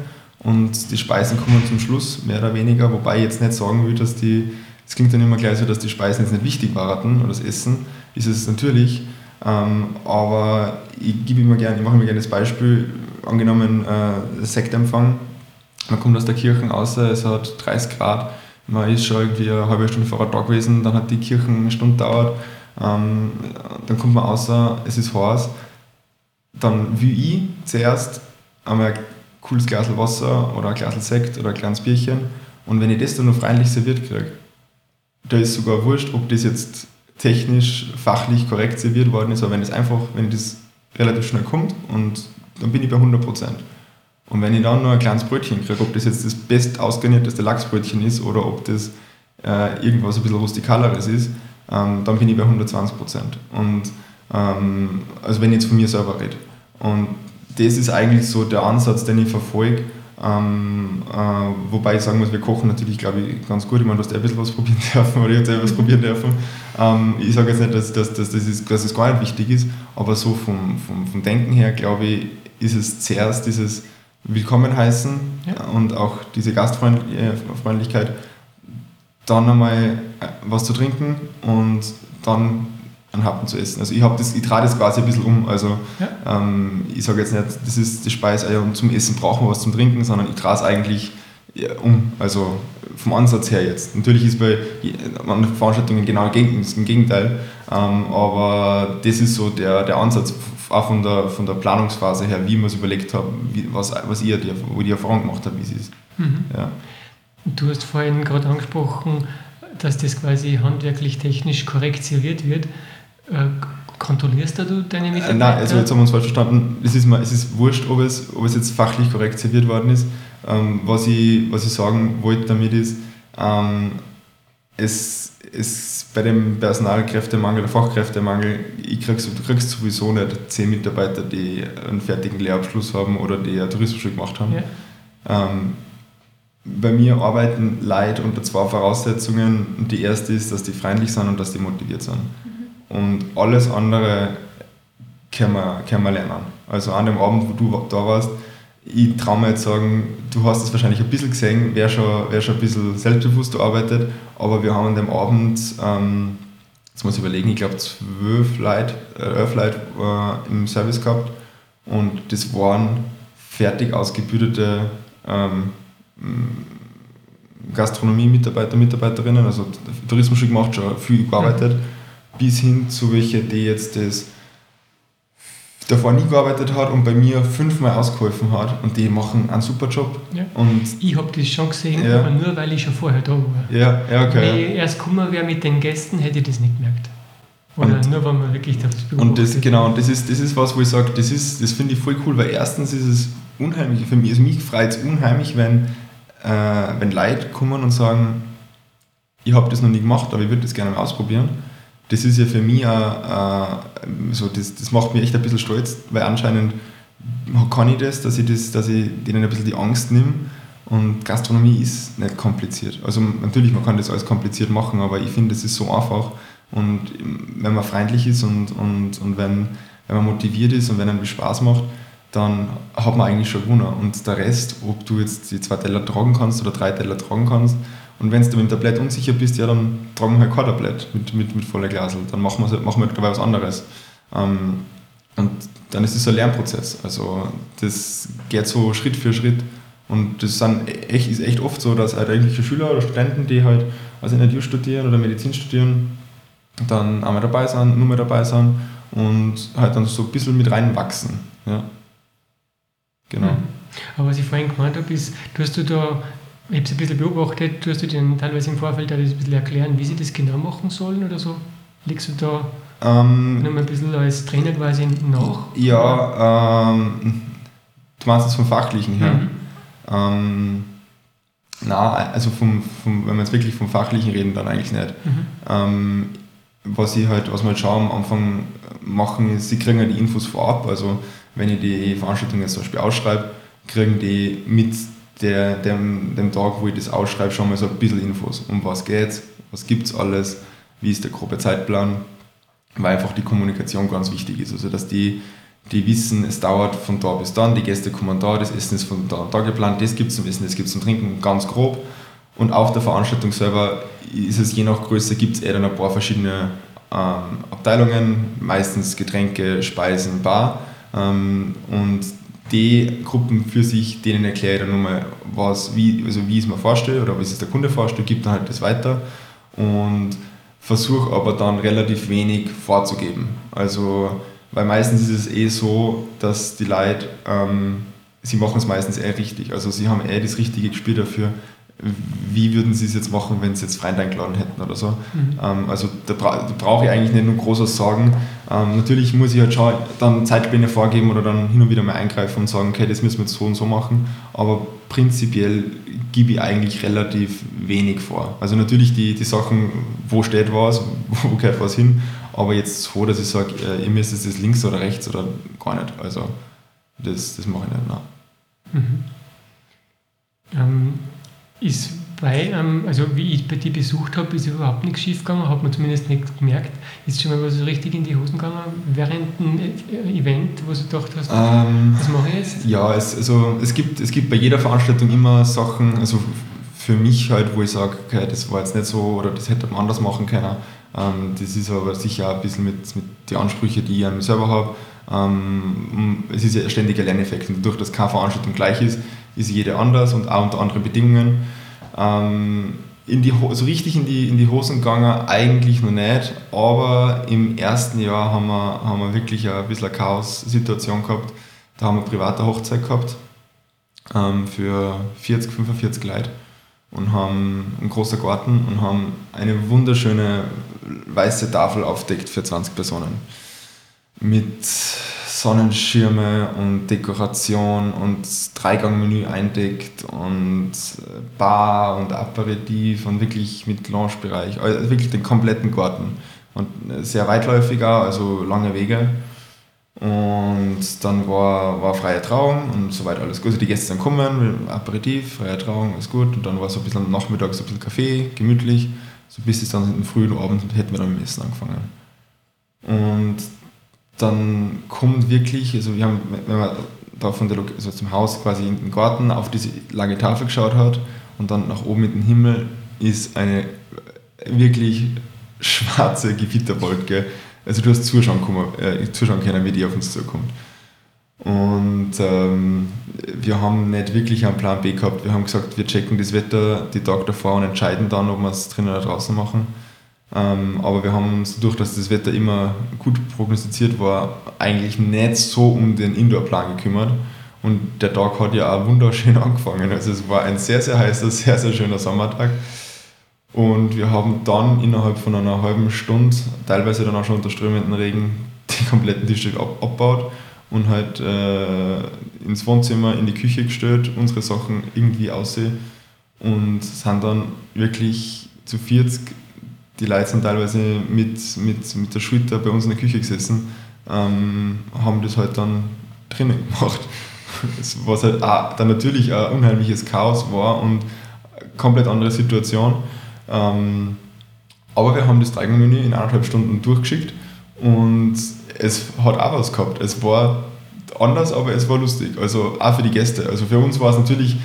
und die Speisen kommen zum Schluss, mehr oder weniger, wobei ich jetzt nicht sagen will, dass die Es klingt dann immer gleich so, dass die Speisen jetzt nicht wichtig waren oder das Essen. Ist es natürlich. Ähm, aber ich gebe immer gerne, ich mache immer gerne das Beispiel, angenommen äh, Sektempfang, man kommt aus der Kirche raus, es hat 30 Grad, man ist schon irgendwie eine halbe Stunde vor da gewesen, dann hat die Kirche eine Stunde gedauert, ähm, dann kommt man raus, es ist heiß, dann will ich zuerst einmal ein cooles Glas Wasser oder ein Glas Sekt oder ein kleines Bierchen. Und wenn ich das dann noch freundlich serviert kriege, da ist sogar wurscht, ob das jetzt technisch, fachlich korrekt serviert worden ist, aber wenn es einfach, wenn das relativ schnell kommt und dann bin ich bei 100% Und wenn ich dann noch ein kleines Brötchen kriege, ob das jetzt das best ausgarnierteste Lachsbrötchen ist oder ob das äh, irgendwas ein bisschen rustikaleres ist, ähm, dann bin ich bei 120% Und ähm, also wenn ich jetzt von mir selber rede. Und das ist eigentlich so der Ansatz, den ich verfolge, ähm, äh, wobei ich sagen muss, wir kochen natürlich, glaube ich, ganz gut. Ich meine, du hast ein bisschen was probieren [LAUGHS] dürfen oder ich habe etwas probieren dürfen. Ähm, ich sage jetzt nicht, dass, dass, dass, das ist, dass es gar nicht wichtig ist, aber so vom, vom, vom Denken her, glaube ich, ist es zuerst dieses Willkommen heißen ja. und auch diese Gastfreundlichkeit, dann einmal was zu trinken und dann einen Happen zu essen. Also ich, das, ich trage das quasi ein bisschen um. Also ja. ähm, ich sage jetzt nicht, das ist die Speise und zum Essen brauchen wir was zum Trinken, sondern ich trage es eigentlich um. Also vom Ansatz her jetzt. Natürlich ist bei anderen Veranstaltungen genau im Gegenteil, ähm, aber das ist so der, der Ansatz, auch von der, von der Planungsphase her, wie wir es überlegt wie, was, was ihr, die, wo die Erfahrung gemacht habt, wie es ist. Mhm. Ja. Du hast vorhin gerade angesprochen, dass das quasi handwerklich technisch korrekt serviert wird. Äh, kontrollierst du deine Mitarbeiter? Äh, nein, also jetzt haben wir uns falsch verstanden. Es ist, es ist wurscht, ob es, ob es jetzt fachlich korrekt serviert worden ist. Ähm, was, ich, was ich sagen wollte damit ist, ähm, es, es bei dem Personalkräftemangel, der Fachkräftemangel, ich kriegst, du kriegst sowieso nicht zehn Mitarbeiter, die einen fertigen Lehrabschluss haben oder die ein Tourismusschule gemacht haben. Ja. Ähm, bei mir arbeiten Leute unter zwei Voraussetzungen. Die erste ist, dass die freundlich sind und dass die motiviert sind. Mhm. Und alles andere können wir, können wir lernen. Also an dem Abend, wo du da warst, ich traue mir jetzt sagen, du hast es wahrscheinlich ein bisschen gesehen, wer schon, schon ein bisschen selbstbewusst arbeitet, aber wir haben an dem Abend, ähm, jetzt muss ich überlegen, ich glaube zwölf Leute, äh, Leute äh, im Service gehabt und das waren fertig ausgebildete ähm, Gastronomie-Mitarbeiter, Mitarbeiterinnen, also Tourismus schon gemacht, schon viel gearbeitet. Mhm bis hin zu welchen, die jetzt das davor nie gearbeitet hat und bei mir fünfmal ausgeholfen hat und die machen einen super Job. Ja. Und ich habe das schon gesehen, ja. aber nur weil ich schon vorher da war. Ja, ja okay. Wenn ich erst gekommen wäre mit den Gästen, hätte ich das nicht gemerkt. Oder und, nur wenn man wirklich das Und das, genau, und das ist, das ist was, wo ich sage, das, das finde ich voll cool, weil erstens ist es unheimlich, für mich, also mich freut es unheimlich, wenn, äh, wenn Leute kommen und sagen, ich habe das noch nie gemacht, aber ich würde das gerne mal ausprobieren das ist ja für mich auch, äh, so, das, das macht mich echt ein bisschen stolz, weil anscheinend kann ich das, dass ich, das, dass ich denen ein bisschen die Angst nehme. Und Gastronomie ist nicht kompliziert. Also natürlich, man kann das alles kompliziert machen, aber ich finde, es ist so einfach. Und wenn man freundlich ist und, und, und wenn, wenn man motiviert ist und wenn einem Spaß macht, dann hat man eigentlich schon gewonnen. Und der Rest, ob du jetzt die zwei Teller tragen kannst oder drei Teller tragen kannst, und wenn du mit dem Tablett unsicher bist, ja, dann tragen wir halt kein Tablett mit, mit, mit voller Glasel. Dann machen wir, machen wir dabei was anderes. Ähm, und dann ist es ein Lernprozess. Also das geht so Schritt für Schritt. Und das sind echt, ist echt oft so, dass halt eigentliche Schüler oder Studenten, die halt also Energie studieren oder Medizin studieren, dann einmal dabei sind, nur mehr dabei sind und halt dann so ein bisschen mit reinwachsen. Ja. Genau. Mhm. Aber was ich vorhin gemeint habe, ist, du hast du da ich habe es ein bisschen beobachtet, tust du dir teilweise im Vorfeld ein bisschen erklären, wie sie das genau machen sollen oder so? Legst du da ähm, noch ein bisschen als Trainer quasi nach? Ja, ähm, du meinst das vom Fachlichen her? Mhm. Ähm, na, also vom, vom, wenn wir jetzt wirklich vom Fachlichen reden, dann eigentlich nicht. Mhm. Ähm, was ich halt, was wir halt schon am Anfang machen, ist, sie kriegen ja die Infos vorab. Also wenn ich die Veranstaltung jetzt zum Beispiel ausschreibe, kriegen die mit der, dem, dem Tag, wo ich das ausschreibe, schon mal so ein bisschen Infos. Um was geht's, was gibt es alles, wie ist der grobe Zeitplan, weil einfach die Kommunikation ganz wichtig ist. Also, dass die, die wissen, es dauert von da bis dann, die Gäste kommen da, das Essen ist von da und da geplant, das gibt es zum Essen, das gibt es zum Trinken, ganz grob. Und auf der Veranstaltung selber ist es je nach Größe, gibt es eher dann ein paar verschiedene ähm, Abteilungen, meistens Getränke, Speisen, Bar. Ähm, und die Gruppen für sich, denen erkläre ich dann nochmal, was, wie, also wie ich es mir vorstelle oder wie es der Kunde vorstellt, gibt dann halt das weiter und versuche aber dann relativ wenig vorzugeben. Also, weil meistens ist es eh so, dass die Leute, ähm, sie machen es meistens eher richtig. Also sie haben eher das richtige Gespür dafür, wie würden sie es jetzt machen, wenn sie jetzt Freund eingeladen hätten oder so. Mhm. Ähm, also da, bra da brauche ich eigentlich nicht nur großes sagen. Ähm, natürlich muss ich halt schon dann Zeitpläne vorgeben oder dann hin und wieder mal eingreifen und sagen, okay, das müssen wir jetzt so und so machen. Aber prinzipiell gebe ich eigentlich relativ wenig vor. Also natürlich die, die Sachen, wo steht was, [LAUGHS] wo gehört was hin, aber jetzt so, dass ich sage, äh, ihr müsst es links oder rechts oder gar nicht. Also das, das mache ich nicht. Mhm. Ähm ist bei, ähm, also wie ich bei dir besucht habe, ist überhaupt nichts schief gegangen, hat man zumindest nicht gemerkt. Ist schon mal was richtig in die Hosen gegangen während einem äh, Event, wo du gedacht hast, ähm, was mache ich jetzt? Ja, es, also, es, gibt, es gibt bei jeder Veranstaltung immer Sachen, also für mich halt, wo ich sage, okay, das war jetzt nicht so oder das hätte man anders machen können. Ähm, das ist aber sicher auch ein bisschen mit, mit den Ansprüchen, die ich an mich selber habe. Ähm, es ist ja ein ständiger Lerneffekt und dadurch, dass keine Veranstaltung gleich ist, ist jede anders und auch unter anderen Bedingungen. Ähm, in die, so richtig in die, in die Hosen gegangen eigentlich noch nicht, aber im ersten Jahr haben wir, haben wir wirklich ein bisschen eine Chaos-Situation gehabt. Da haben wir eine private Hochzeit gehabt ähm, für 40, 45 Leute und haben einen großen Garten und haben eine wunderschöne weiße Tafel aufdeckt für 20 Personen. Mit Sonnenschirme und Dekoration und Dreigangmenü eindeckt und äh, Bar und Aperitif und wirklich mit Loungebereich, also wirklich den kompletten Garten. Und äh, sehr weitläufiger, also lange Wege. Und dann war, war freie Trauung und so weiter alles gut. Also die Gäste sind kommen, Aperitif, freie Trauung, alles gut. Und dann war so ein bisschen am Nachmittag so ein bisschen Kaffee, gemütlich. So bis es dann in den frühen Abend hätten wir dann mit Essen angefangen. Und dann kommt wirklich, also wir haben, wenn man da von der, also zum Haus quasi in den Garten auf diese lange Tafel geschaut hat und dann nach oben in den Himmel ist eine wirklich schwarze Gewitterwolke. Also du hast zuschauen, können, äh, zuschauen können, wie die auf uns zukommt. Und ähm, wir haben nicht wirklich einen Plan B gehabt. Wir haben gesagt, wir checken das Wetter die Tag davor und entscheiden dann, ob wir es drinnen oder draußen machen. Ähm, aber wir haben uns, durch dass das Wetter immer gut prognostiziert war, eigentlich nicht so um den Indoor-Plan gekümmert. Und der Tag hat ja auch wunderschön [LAUGHS] angefangen. Also es war ein sehr, sehr heißer, sehr, sehr schöner Sommertag. Und wir haben dann innerhalb von einer halben Stunde, teilweise dann auch schon unter strömenden Regen, [LAUGHS] die kompletten Tische ab abgebaut und halt äh, ins Wohnzimmer, in die Küche gestellt, unsere Sachen irgendwie aussehen und sind dann wirklich zu 40 die Leute sind teilweise mit, mit, mit der Schulter bei uns in der Küche gesessen, ähm, haben das halt dann drinnen [LAUGHS] gemacht. Was halt auch, dann natürlich ein unheimliches Chaos war und eine komplett andere Situation. Ähm, aber wir haben das Dreigang-Menü in eineinhalb Stunden durchgeschickt und es hat auch was gehabt. Es war anders, aber es war lustig. Also auch für die Gäste. Also für uns war es natürlich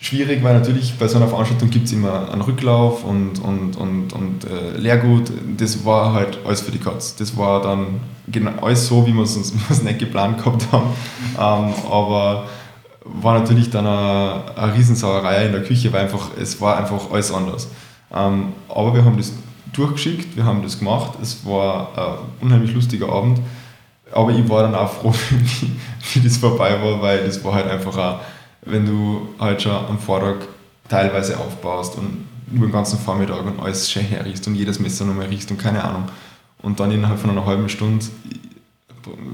schwierig, weil natürlich bei so einer Veranstaltung gibt es immer einen Rücklauf und, und, und, und äh, Leergut. Das war halt alles für die Katz. Das war dann genau alles so, wie wir es uns [LAUGHS] nicht geplant gehabt haben. Ähm, aber war natürlich dann eine, Riesensauerei in der Küche, weil einfach, es war einfach alles anders. Ähm, aber wir haben das durchgeschickt, wir haben das gemacht. Es war ein unheimlich lustiger Abend. Aber ich war dann auch froh, [LAUGHS] wie, wie das vorbei war, weil das war halt einfach ein wenn du halt schon am Vortag teilweise aufbaust und über den ganzen Vormittag und alles schön herriechst und jedes Messer nochmal riechst und keine Ahnung. Und dann innerhalb von einer halben Stunde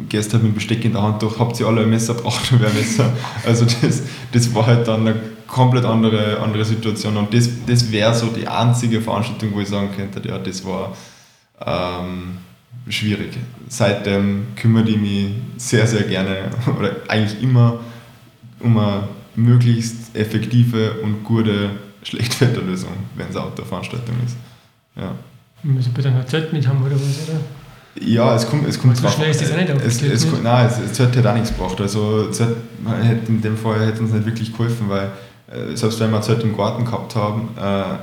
gehst halt mit dem Besteck in der Hand durch, habt ihr alle ein Messer, braucht ihr ein Messer. Also das, das war halt dann eine komplett andere, andere Situation und das, das wäre so die einzige Veranstaltung, wo ich sagen könnte, ja, das war ähm, schwierig. Seitdem kümmere ich mich sehr, sehr gerne oder eigentlich immer um eine möglichst effektive und gute Schlechtwetterlösung, wenn es eine Outdoor-Veranstaltung ist. Ja. Müssen wir dann ein Zelt mit haben oder was, oder? Ja, es kommt, es kommt so schnell ist das auch nicht es, es, es, Nein, es, es hätte auch nichts gebracht. Also Zelt, in dem Fall hätte uns nicht wirklich geholfen, weil äh, selbst wenn wir Zelt im Garten gehabt haben, äh,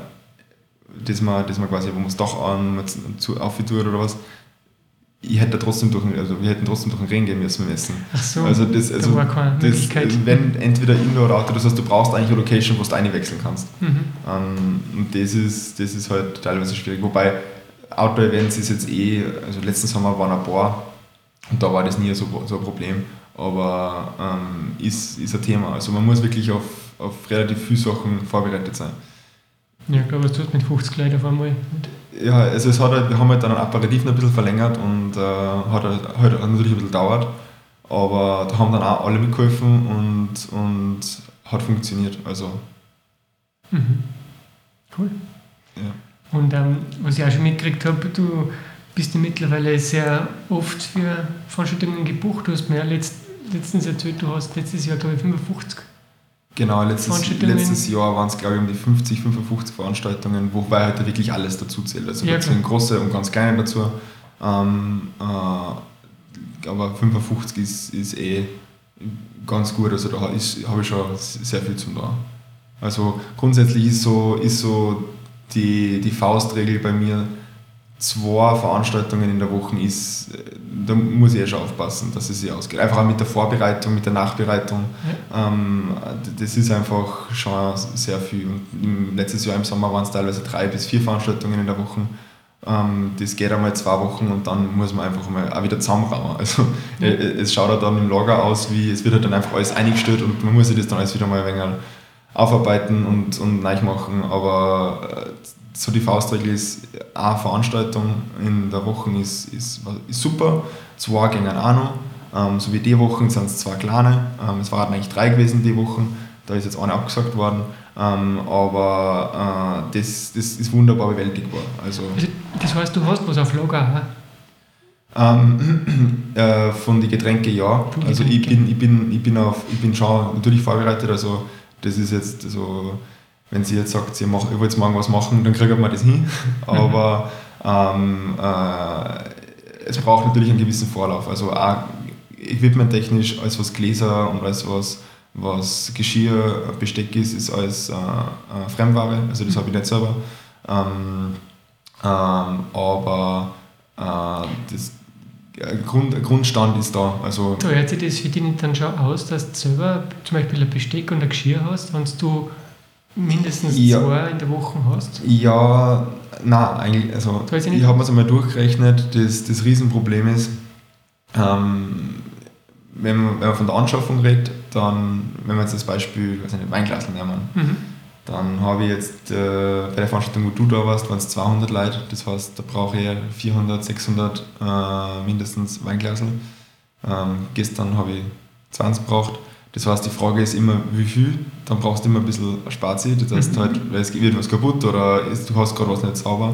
das man, das man quasi, wo man das Dach an, zu aufgetut oder was, ich hätte trotzdem durch, also wir hätten trotzdem durch den Regen gehen müssen messen. Ach so, also das, also da war keine das, wenn entweder Indoor oder Outdoor, das heißt, du brauchst eigentlich eine Location, wo du einwechseln kannst. Mhm. Um, und das ist, das ist halt teilweise schwierig. Wobei Outdoor-Events ist jetzt eh, also letzten Sommer waren ein paar und da war das nie so, so ein Problem, aber ähm, ist, ist ein Thema. Also man muss wirklich auf, auf relativ viele Sachen vorbereitet sein. Ja, ich glaube, was tut mit 50 Leuten auf einmal? Ja, also es hat halt, wir haben halt dann ein Apparativ noch ein bisschen verlängert und äh, hat halt, halt natürlich ein bisschen gedauert, aber da haben dann auch alle mitgeholfen und, und hat funktioniert. Also. Mhm. Cool. Ja. Und ähm, was ich auch schon mitgekriegt habe, du bist ja mittlerweile sehr oft für Veranstaltungen gebucht. Du hast mir letzt, letztens erzählt, du hast letztes Jahr, glaube ich, 55 Genau, letztes, letztes Jahr waren es, glaube ich, um die 50, 55 Veranstaltungen, wobei halt wirklich alles dazu zählt. Also ja, da zählen große und ganz kleine dazu. Ähm, äh, aber 55 ist, ist eh ganz gut, also da habe ich schon sehr viel zum da. Also grundsätzlich ist so, ist so die, die Faustregel bei mir, zwei Veranstaltungen in der Woche ist, äh, da muss ich ja schon aufpassen, dass es sich ausgeht. Einfach auch mit der Vorbereitung, mit der Nachbereitung. Ja. Ähm, das ist einfach schon sehr viel. Und letztes Jahr im Sommer waren es teilweise drei bis vier Veranstaltungen in der Woche. Ähm, das geht einmal zwei Wochen und dann muss man einfach mal auch wieder zusammenrauen. [LAUGHS] Also ja. Äh, es schaut dann im Lager aus, wie es wird halt dann einfach alles eingestellt und man muss sich das dann alles wieder mal ein wenig aufarbeiten und, und neu machen. Aber äh, so die Faustregel ist, eine Veranstaltung in der Woche ist, ist, ist super, zwei gingen auch noch. Ähm, so wie die Wochen sind es zwei kleine. Ähm, es waren eigentlich drei gewesen die Wochen, da ist jetzt eine abgesagt worden. Ähm, aber äh, das, das ist wunderbar bewältigbar. Also, also, das heißt, du hast was auf Lager? Ähm, [CLEARS THROAT] äh, von den Getränken ja. Also ich bin, ich, bin, ich, bin auf, ich bin schon natürlich vorbereitet. Also das ist jetzt so wenn sie jetzt sagt, sie mach, ich will jetzt morgen was machen, dann kriegt man das hin. [LAUGHS] Aber ähm, äh, es braucht natürlich einen gewissen Vorlauf. Also auch equipmenttechnisch, alles was Gläser und alles was, was Geschirr, Besteck ist, ist alles äh, äh, Fremdware. Also das habe ich nicht selber. Ähm, ähm, aber äh, das, Grund, Grundstand ist da. Also da hört sich das für dich dann schon aus, dass du selber zum Beispiel ein Besteck und ein Geschirr hast, wenn du mindestens ja. zwei in der Woche hast? Ja, nein, eigentlich, also ich, ich habe mir es einmal durchgerechnet, das, das Riesenproblem ist, ähm, wenn, man, wenn man von der Anschaffung redet, dann, wenn wir jetzt das Beispiel, weiß nicht, Weinglas nehmen, mhm. dann habe ich jetzt äh, bei der Veranstaltung, wo du da warst, waren es 200 Leute, das heißt, da brauche ich 400, 600 äh, mindestens Weinglasel. Ähm, gestern habe ich 20 gebraucht das heißt, die Frage ist immer, wie viel? Dann brauchst du immer ein bisschen Spazi. Das heißt, mhm. halt, es wird was kaputt oder ist, du hast gerade was nicht sauber.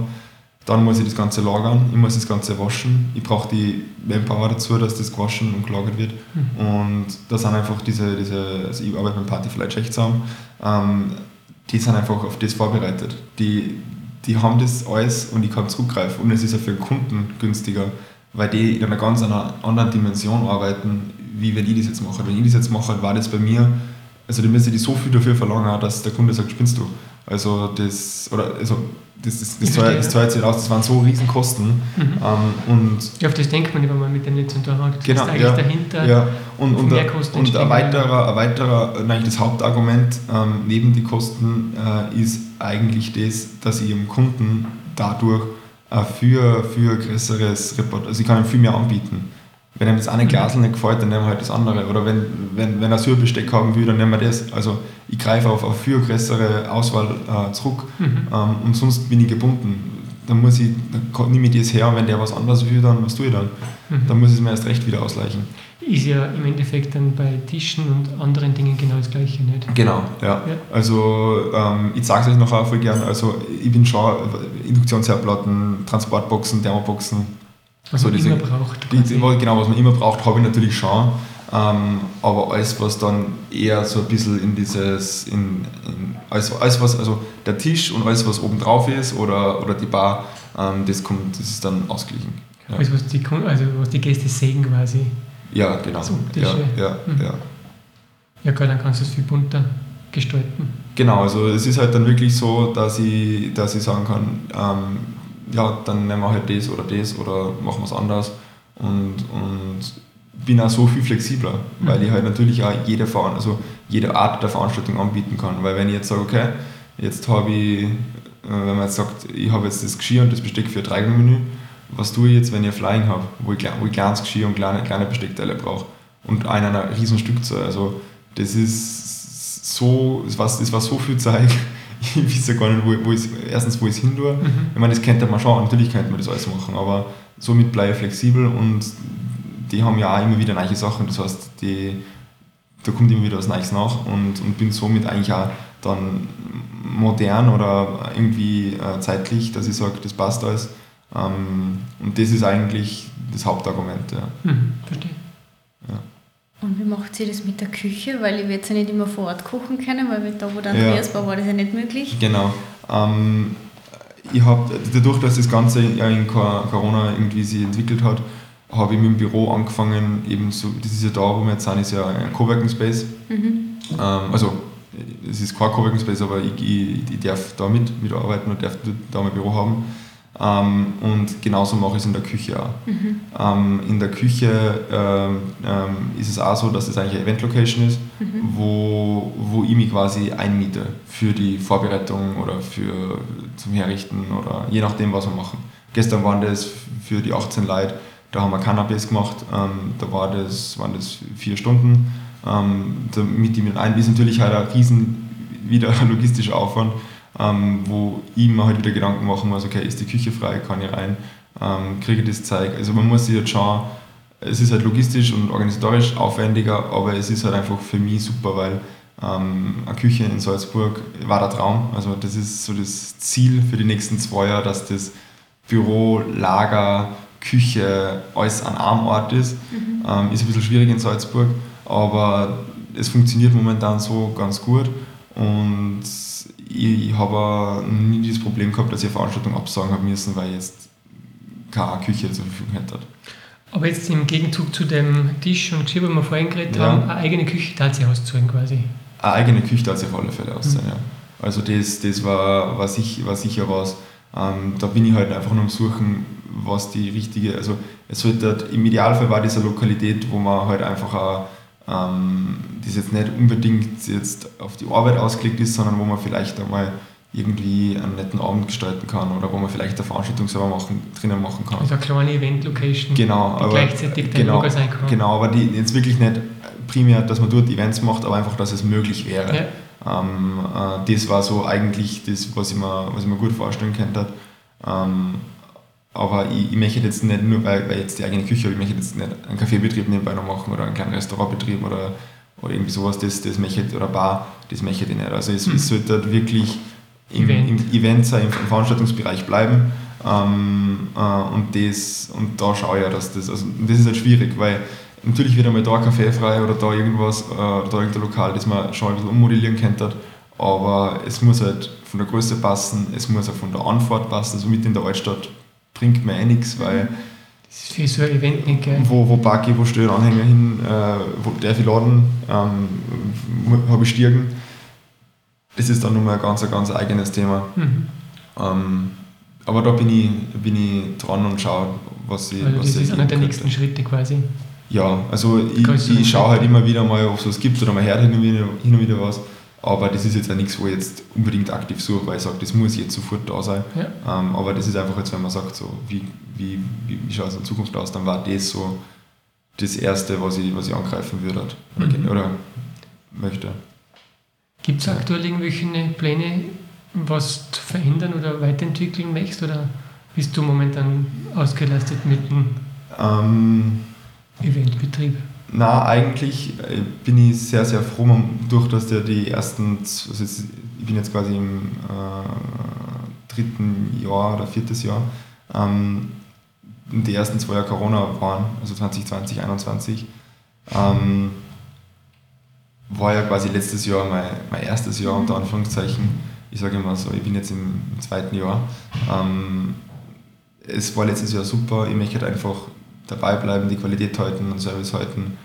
Dann muss ich das Ganze lagern, ich muss das Ganze waschen. Ich brauche die Manpower dazu, dass das gewaschen und gelagert wird. Mhm. Und da sind einfach diese, diese also ich arbeite mit Partyflight Tschech zusammen, ähm, die sind einfach auf das vorbereitet. Die, die haben das alles und ich kann zurückgreifen. Und es ist ja für den Kunden günstiger, weil die in einer ganz anderen Dimension arbeiten, wie wenn ich das jetzt mache. Wenn ich das jetzt mache, war das bei mir, also dann müsste ich so viel dafür verlangen, dass der Kunde sagt, spinnst du. Also das, oder also das, das, das, das zahlt sich aus, das waren so riesen Kosten. Mhm. Ähm, und ja, auf das denkt man wenn man mit dem nicht zu tun hat. Das genau, ist eigentlich ja, dahinter ja. Und, und, mehr Kosten und ein weiterer, ein weiterer, eigentlich das Hauptargument ähm, neben die Kosten äh, ist eigentlich das, dass ich dem Kunden dadurch äh, für, für größeres Report, also ich kann ihm viel mehr anbieten. Wenn ihm das eine Glas nicht gefällt, dann nehmen wir halt das andere. Oder wenn, wenn, wenn er Sürbesteck haben will, dann nehmen wir das. Also ich greife auf eine viel größere Auswahl äh, zurück mhm. ähm, und sonst bin ich gebunden. Dann muss ich, dann nehme ich das her und wenn der was anderes will, dann was tue ich dann? Mhm. Dann muss ich es mir erst recht wieder ausgleichen. Ist ja im Endeffekt dann bei Tischen und anderen Dingen genau das Gleiche, nicht? Genau, ja. ja. Also ich ähm, sage es euch noch auch voll gern, also ich bin schon Induktionsherdplatten, Transportboxen, Thermoboxen, was man diese, immer braucht. Die, genau, was man immer braucht, habe ich natürlich schon. Ähm, aber alles, was dann eher so ein bisschen in dieses, in, in alles, alles, was, also der Tisch und alles, was oben drauf ist oder, oder die Bar, ähm, das kommt, das ist dann ausgeglichen. Ja. Also, was die, also was die Gäste sehen quasi. Ja, genau. Das Ja, ja, mhm. ja. ja, klar, dann kannst du es viel bunter gestalten. Genau, also es ist halt dann wirklich so, dass ich, dass ich sagen kann, ähm, ja, dann nehmen wir halt das oder das oder machen wir es anders und, und bin auch so viel flexibler, mhm. weil ich halt natürlich auch jede, also jede Art der Veranstaltung anbieten kann. Weil wenn ich jetzt sage, okay, jetzt habe ich, äh, wenn man jetzt sagt, ich habe jetzt das Geschirr und das Besteck für ein Dreigangmenü, was tue ich jetzt, wenn ich ein Flying habe, wo ich, wo ich kleines Geschirr und kleine, kleine Besteckteile brauche und einen einer riesen Stückzahl. Also das ist so, das war, war so viel Zeit, [LAUGHS] ich weiß ja gar nicht, wo, wo ich, erstens, wo ich es hin tue. Mhm. Ich meine, das könnte man schon, natürlich könnte man das alles machen, aber somit bleibe ich flexibel und die haben ja auch immer wieder neue Sachen. Das heißt, die, da kommt immer wieder was Neues nach und, und bin somit eigentlich auch dann modern oder irgendwie äh, zeitlich, dass ich sage, das passt alles. Ähm, und das ist eigentlich das Hauptargument. Ja. Mhm, verstehe. Und wie macht sie das mit der Küche? Weil ich werde ja nicht immer vor Ort kochen können, weil da, wo der Andreas ja. war, war das ja nicht möglich. Genau. Ähm, ich habe dadurch, dass das Ganze ja in Corona irgendwie sich entwickelt hat, habe ich mit dem Büro angefangen, eben so, das ist ja da, wo wir jetzt sind, ist ja ein Coworking Space. Mhm. Ähm, also es ist kein Coworking Space, aber ich, ich, ich, darf da mit, mitarbeiten und darf da mein Büro haben. Ähm, und genauso mache ich es in der Küche auch. Mhm. Ähm, in der Küche ähm, ähm, ist es auch so, dass es eigentlich eine Event-Location ist, mhm. wo, wo ich mich quasi einmiete für die Vorbereitung oder für, zum Herrichten oder je nachdem, was wir machen. Gestern waren das für die 18 Leute da haben wir Cannabis gemacht, ähm, da war das, waren das vier Stunden. Ähm, damit die mit ein, ist natürlich halt ein riesen wieder [LAUGHS] logistischer Aufwand, ähm, wo ich mir halt wieder Gedanken machen muss, okay, ist die Küche frei, kann ich rein, ähm, kriege ich das Zeug. Also man muss sich jetzt schauen, es ist halt logistisch und organisatorisch aufwendiger, aber es ist halt einfach für mich super, weil ähm, eine Küche in Salzburg war der Traum. Also das ist so das Ziel für die nächsten zwei Jahre, dass das Büro, Lager, Küche alles an einem Ort ist. Mhm. Ähm, ist ein bisschen schwierig in Salzburg, aber es funktioniert momentan so ganz gut und ich, ich habe nie das Problem gehabt, dass ich eine Veranstaltung absagen habe müssen, weil ich jetzt keine Küche zur Verfügung hätte. Aber jetzt im Gegenzug zu dem Tisch und Geschirr, wo wir vorhin geredet ja. haben, eine eigene Küche da sie auszahlen quasi? Eine eigene Küche sie auf alle Fälle auszahlen, mhm. ja. Also das, das war, war, sicher, war sicher was. Ähm, da bin ich halt einfach nur am Suchen, was die richtige, also es sollte halt, im Idealfall war diese Lokalität, wo man halt einfach auch, ähm, das jetzt nicht unbedingt jetzt auf die Arbeit ausgelegt ist, sondern wo man vielleicht einmal irgendwie einen netten Abend gestalten kann oder wo man vielleicht eine Veranstaltung selber machen, drinnen machen kann. Also eine kleine Event-Location, genau, die aber, gleichzeitig dein genau, Logo sein kann. Genau, aber die jetzt wirklich nicht primär, dass man dort Events macht, aber einfach, dass es möglich wäre. Ja. Ähm, äh, das war so eigentlich das, was ich mir, was ich mir gut vorstellen könnte. Ähm, aber ich, ich möchte jetzt nicht nur, weil, weil jetzt die eigene Küche habe, ich möchte jetzt nicht einen Kaffeebetrieb nebenbei noch machen oder einen kleinen Restaurantbetrieb oder, oder irgendwie sowas, das, das möchte oder Bar, das möchte ich nicht. Also es, mhm. es sollte wirklich im Event, im, Event sein, im Veranstaltungsbereich bleiben. Ähm, äh, und, das, und da schaue ich ja, dass das, also das ist halt schwierig, weil natürlich wird einmal da ein Kaffee frei oder da irgendwas, äh, oder da irgendein Lokal, das man schon ein bisschen ummodellieren könnte, aber es muss halt von der Größe passen, es muss auch von der Anfahrt passen, also mit in der Altstadt bringt mir eh nichts, weil. Das ist für so ein Event nicht geil. Wo, wo packe ich, wo stelle ich Anhänger hin, äh, wo darf ich laden, ähm, habe ich Stirgen. Das ist dann nochmal ein ganz, ganz eigenes Thema. Mhm. Ähm, aber da bin ich, bin ich dran und schaue, was ich. Also was das ist einer der nächsten Schritte quasi. Ja, also ich, ich schaue halt immer wieder mal, ob es was gibt oder man hört hin und wieder, hin und wieder was. Aber das ist jetzt ja nichts, wo ich jetzt unbedingt aktiv suche, weil ich sage, das muss jetzt sofort da sein. Ja. Ähm, aber das ist einfach jetzt, wenn man sagt, so, wie, wie, wie, wie schaut es in Zukunft aus, dann war das so das Erste, was ich, was ich angreifen würde oder, mhm. oder möchte. Gibt es aktuell irgendwelche Pläne, was zu verändern oder weiterentwickeln möchtest oder bist du momentan ausgelastet mit dem ähm, Eventbetrieb? Na, eigentlich äh, bin ich sehr, sehr froh, durch dass der die ersten, also ich bin jetzt quasi im äh, dritten Jahr oder viertes Jahr, ähm, die ersten zwei Jahre Corona waren, also 2020, 2021, ähm, war ja quasi letztes Jahr mein, mein erstes Jahr unter Anführungszeichen. Ich sage immer so, ich bin jetzt im, im zweiten Jahr. Ähm, es war letztes Jahr super, ich möchte halt einfach dabei bleiben, die Qualität halten und Service halten,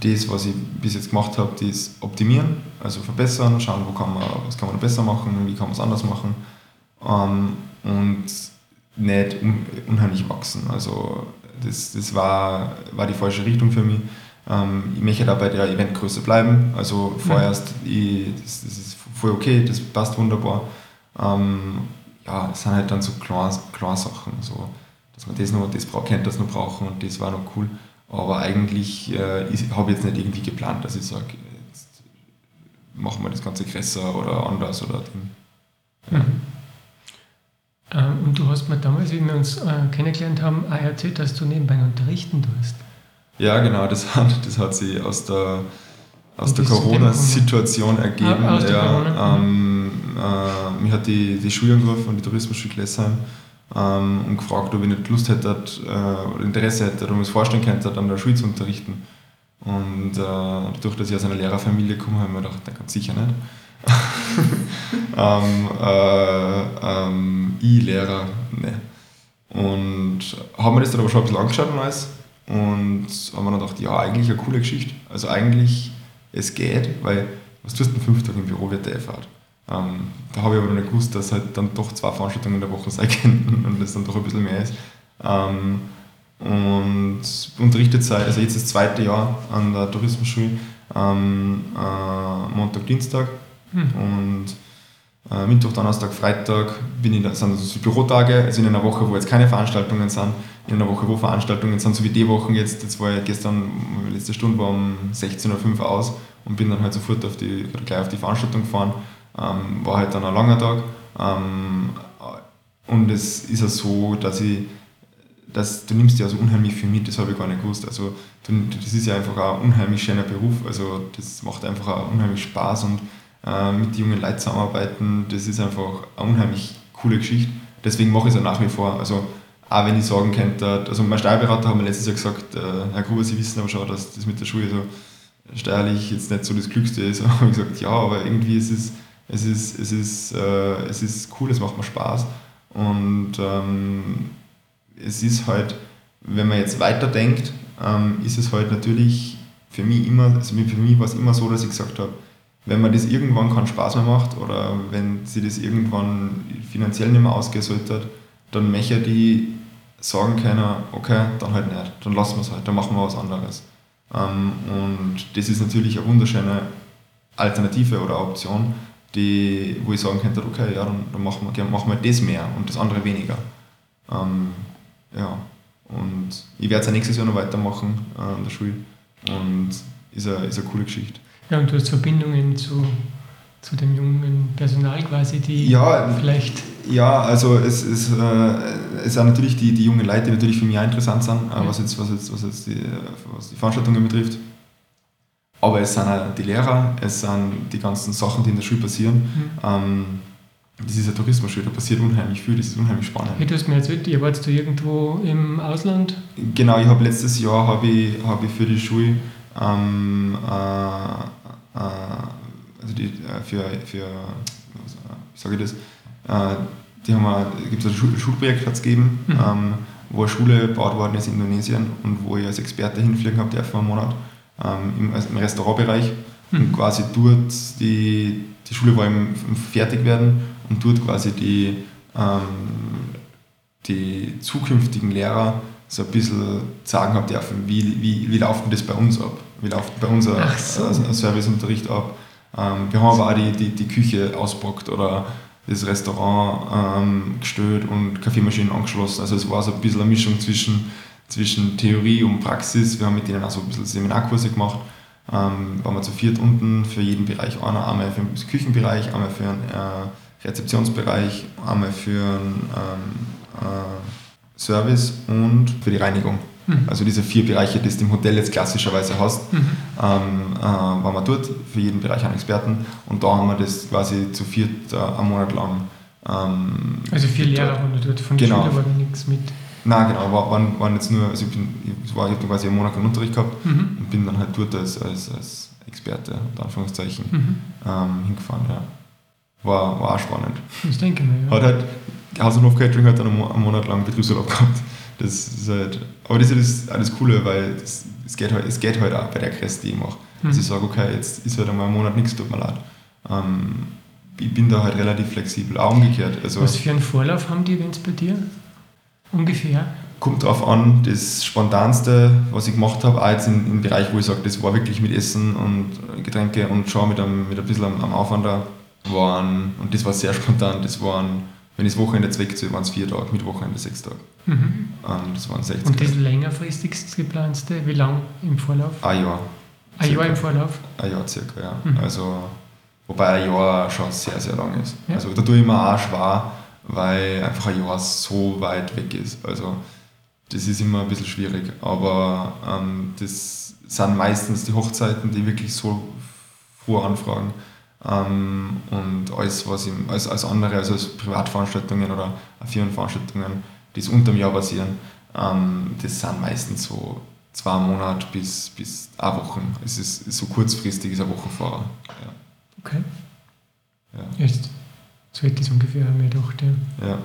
das, was ich bis jetzt gemacht habe, das optimieren, also verbessern, schauen, wo kann man, was kann man besser machen, wie kann man es anders machen ähm, und nicht un unheimlich wachsen. Also das, das war, war die falsche Richtung für mich. Ähm, ich möchte da bei der Eventgröße bleiben. Also vorerst, ich, das, das, ist voll okay, das passt wunderbar. Ähm, ja, es sind halt dann so kleine, kleine Sachen, so, dass man das noch, das kennt, das noch brauchen und das war noch cool. Aber eigentlich äh, habe ich jetzt nicht irgendwie geplant, dass ich sage, jetzt machen wir das Ganze größer oder anders oder Ja. Mhm. Ähm, und du hast mir damals, wie wir uns äh, kennengelernt haben, auch erzählt, dass du nebenbei unterrichten tust. Ja, genau, das hat, das hat sich aus der, aus der Corona-Situation ergeben. Ah, ja, Corona. ähm, äh, mich hat die, die Schule angerufen und die Tourismusschule Glessheim ähm, und gefragt, ob ich nicht Lust hätte äh, oder Interesse hätte oder mir das vorstellen könnte, an der Schule zu unterrichten. Und äh, dadurch, dass ich aus einer Lehrerfamilie komme, habe ich mir gedacht, na, ganz sicher nicht. [LAUGHS] ähm, äh, ähm, Ich-Lehrer, ne. Und haben wir das dann aber schon ein bisschen angeschaut und alles. Und haben wir dann gedacht, ja, eigentlich eine coole Geschichte. Also eigentlich, es geht, weil was tust du denn fünf Tage im Büro, wird der Fahrt. Ähm, da habe ich aber noch nicht gewusst, dass halt dann doch zwei Veranstaltungen in der Woche sein [LAUGHS] können und das dann doch ein bisschen mehr ist. Ähm, und unterrichtet seit, also jetzt das zweite Jahr an der Tourismusschule, ähm, äh, Montag, Dienstag hm. und äh, Mittwoch, Donnerstag, Freitag bin ich, sind also so Bürotage, also in einer Woche, wo jetzt keine Veranstaltungen sind, in einer Woche, wo Veranstaltungen sind, so wie die Wochen jetzt, jetzt war ich gestern, letzte Stunde war um 16.05 Uhr aus und bin dann halt sofort auf die, gleich auf die Veranstaltung gefahren, ähm, war halt dann ein langer Tag ähm, und es ist ja so, dass ich dass du nimmst ja so unheimlich viel mit, das habe ich gar nicht gewusst. Also das ist ja einfach ein unheimlich schöner Beruf, also das macht einfach auch unheimlich Spaß und äh, mit jungen Leuten zusammenarbeiten, das ist einfach eine unheimlich coole Geschichte. Deswegen mache ich es auch nach wie vor. Also auch wenn ich sagen könnte, also mein Steuerberater hat mir letztes Jahr gesagt, äh, Herr Gruber, Sie wissen aber schon, dass das mit der Schule so steuerlich jetzt nicht so das Glückste ist. [LAUGHS] Habe ich gesagt, ja, aber irgendwie ist es, es ist, es ist, äh, es ist cool, es macht mir Spaß. Und ähm, es ist halt, wenn man jetzt weiterdenkt, ähm, ist es halt natürlich für mich immer, also für mich war es immer so, dass ich gesagt habe, wenn man das irgendwann keinen Spaß mehr macht oder wenn sie das irgendwann finanziell nicht mehr ausgehen sollte, dann möchte die sagen können, okay, dann halt nicht, dann lassen wir es halt, dann machen wir was anderes. Ähm, und das ist natürlich eine wunderschöne Alternative oder Option, die, wo ich sagen könnte, okay, ja, dann, dann machen, wir, machen wir das mehr und das andere weniger. Ähm, ja, und ich werde es nächstes Jahr noch weitermachen äh, an der Schule und ist eine, ist eine coole Geschichte. Ja, und du hast Verbindungen zu, zu dem jungen Personal quasi, die ja, vielleicht. Ja, also es, es, äh, es sind natürlich die, die jungen Leute, die natürlich für mich auch interessant sind, äh, was, jetzt, was, jetzt, was, jetzt die, was die Veranstaltungen betrifft. Aber es sind auch die Lehrer, es sind die ganzen Sachen, die in der Schule passieren. Mhm. Ähm, das ist ein Tourismusschule, da passiert unheimlich viel, das ist unheimlich spannend. Hey, du hast mir erzählt, ihr wart du irgendwo im Ausland? Genau, ich habe letztes Jahr habe ich, hab ich für die Schule ähm, äh, äh, also die, äh, für, für wie sage ich das, äh, die haben gibt es ein Schul Schulprojekt hat's gegeben, mhm. ähm, wo eine Schule gebaut worden ist in Indonesien und wo ich als Experte hinfliegen habe, der für einen Monat ähm, im, also im Restaurantbereich mhm. und quasi dort die, die Schule war im, im Fertigwerden und dort quasi die, ähm, die zukünftigen Lehrer so ein bisschen sagen habe dürfen, wie, wie, wie läuft denn das bei uns ab? Wie läuft bei uns ein, so. ein Serviceunterricht ab? Ähm, wir haben aber auch die, die, die Küche auspackt oder das Restaurant ähm, gestellt und Kaffeemaschinen angeschlossen. Also es war so ein bisschen eine Mischung zwischen, zwischen Theorie und Praxis. Wir haben mit denen auch so ein bisschen Seminarkurse gemacht. Ähm, waren wir zu viert unten für jeden Bereich einer, einmal für den Küchenbereich, einmal für den äh, Rezeptionsbereich, einmal für den ähm, äh, Service und für die Reinigung. Mhm. Also diese vier Bereiche, die du im Hotel jetzt klassischerweise hast, mhm. ähm, äh, waren wir dort, für jeden Bereich einen Experten und da haben wir das quasi zu viert äh, einen Monat lang. Ähm, also vier Lehrer waren dort, von genau. Schule war nichts mit? Nein, genau, war, waren, waren jetzt nur, also ich, bin, ich, war, ich habe quasi einen Monat keinen Unterricht gehabt mhm. und bin dann halt dort als, als, als Experte, unter Anführungszeichen, mhm. ähm, hingefahren, ja. War, war auch spannend. Das denke ich mir, ja. Hat halt, und Hof-Catering hat dann einen Monat lang Betriebsurlaub gehabt. Das ist halt, aber das ist alles Coole, weil es das geht, halt, es geht halt auch bei der Quest, die ich mache. Mhm. Dass ich sage, okay, jetzt ist halt einmal ein Monat nichts, tut mir leid. Ähm, ich bin da halt relativ flexibel, auch umgekehrt. Also, Was für einen Vorlauf haben die Events bei dir? Ungefähr? Kommt drauf an, das Spontanste, was ich gemacht habe, auch jetzt im, im Bereich, wo ich sage, das war wirklich mit Essen und Getränke und schon mit, einem, mit ein bisschen am, am Aufwand da, waren, und das war sehr spontan, das waren, wenn ich das Wochenende jetzt wegziehe, waren es vier Tage, mit Wochenende sechs Tage. Mhm. Ähm, das waren 60 Und das längerfristigste geplanste, wie lang im Vorlauf? Ein Jahr. Ein Jahr im Vorlauf? Ein Jahr circa, ja. Mhm. Also, wobei ein Jahr schon sehr, sehr lang ist. Ja. Also da tue ich mir auch schwer, weil einfach ein Jahr so weit weg ist. Also das ist immer ein bisschen schwierig. Aber ähm, das sind meistens die Hochzeiten, die wirklich so voranfragen. Ähm, und alles, was im, als, als andere, also als Privatveranstaltungen oder Firmenveranstaltungen, die es unter dem Jahr passieren, ähm, das sind meistens so zwei Monate bis, bis eine Woche. Es ist so kurzfristig, ist eine Woche vorher. Ja. Okay. Ja. Jetzt, so hätte ich es ungefähr mir gedacht. Ja. ja.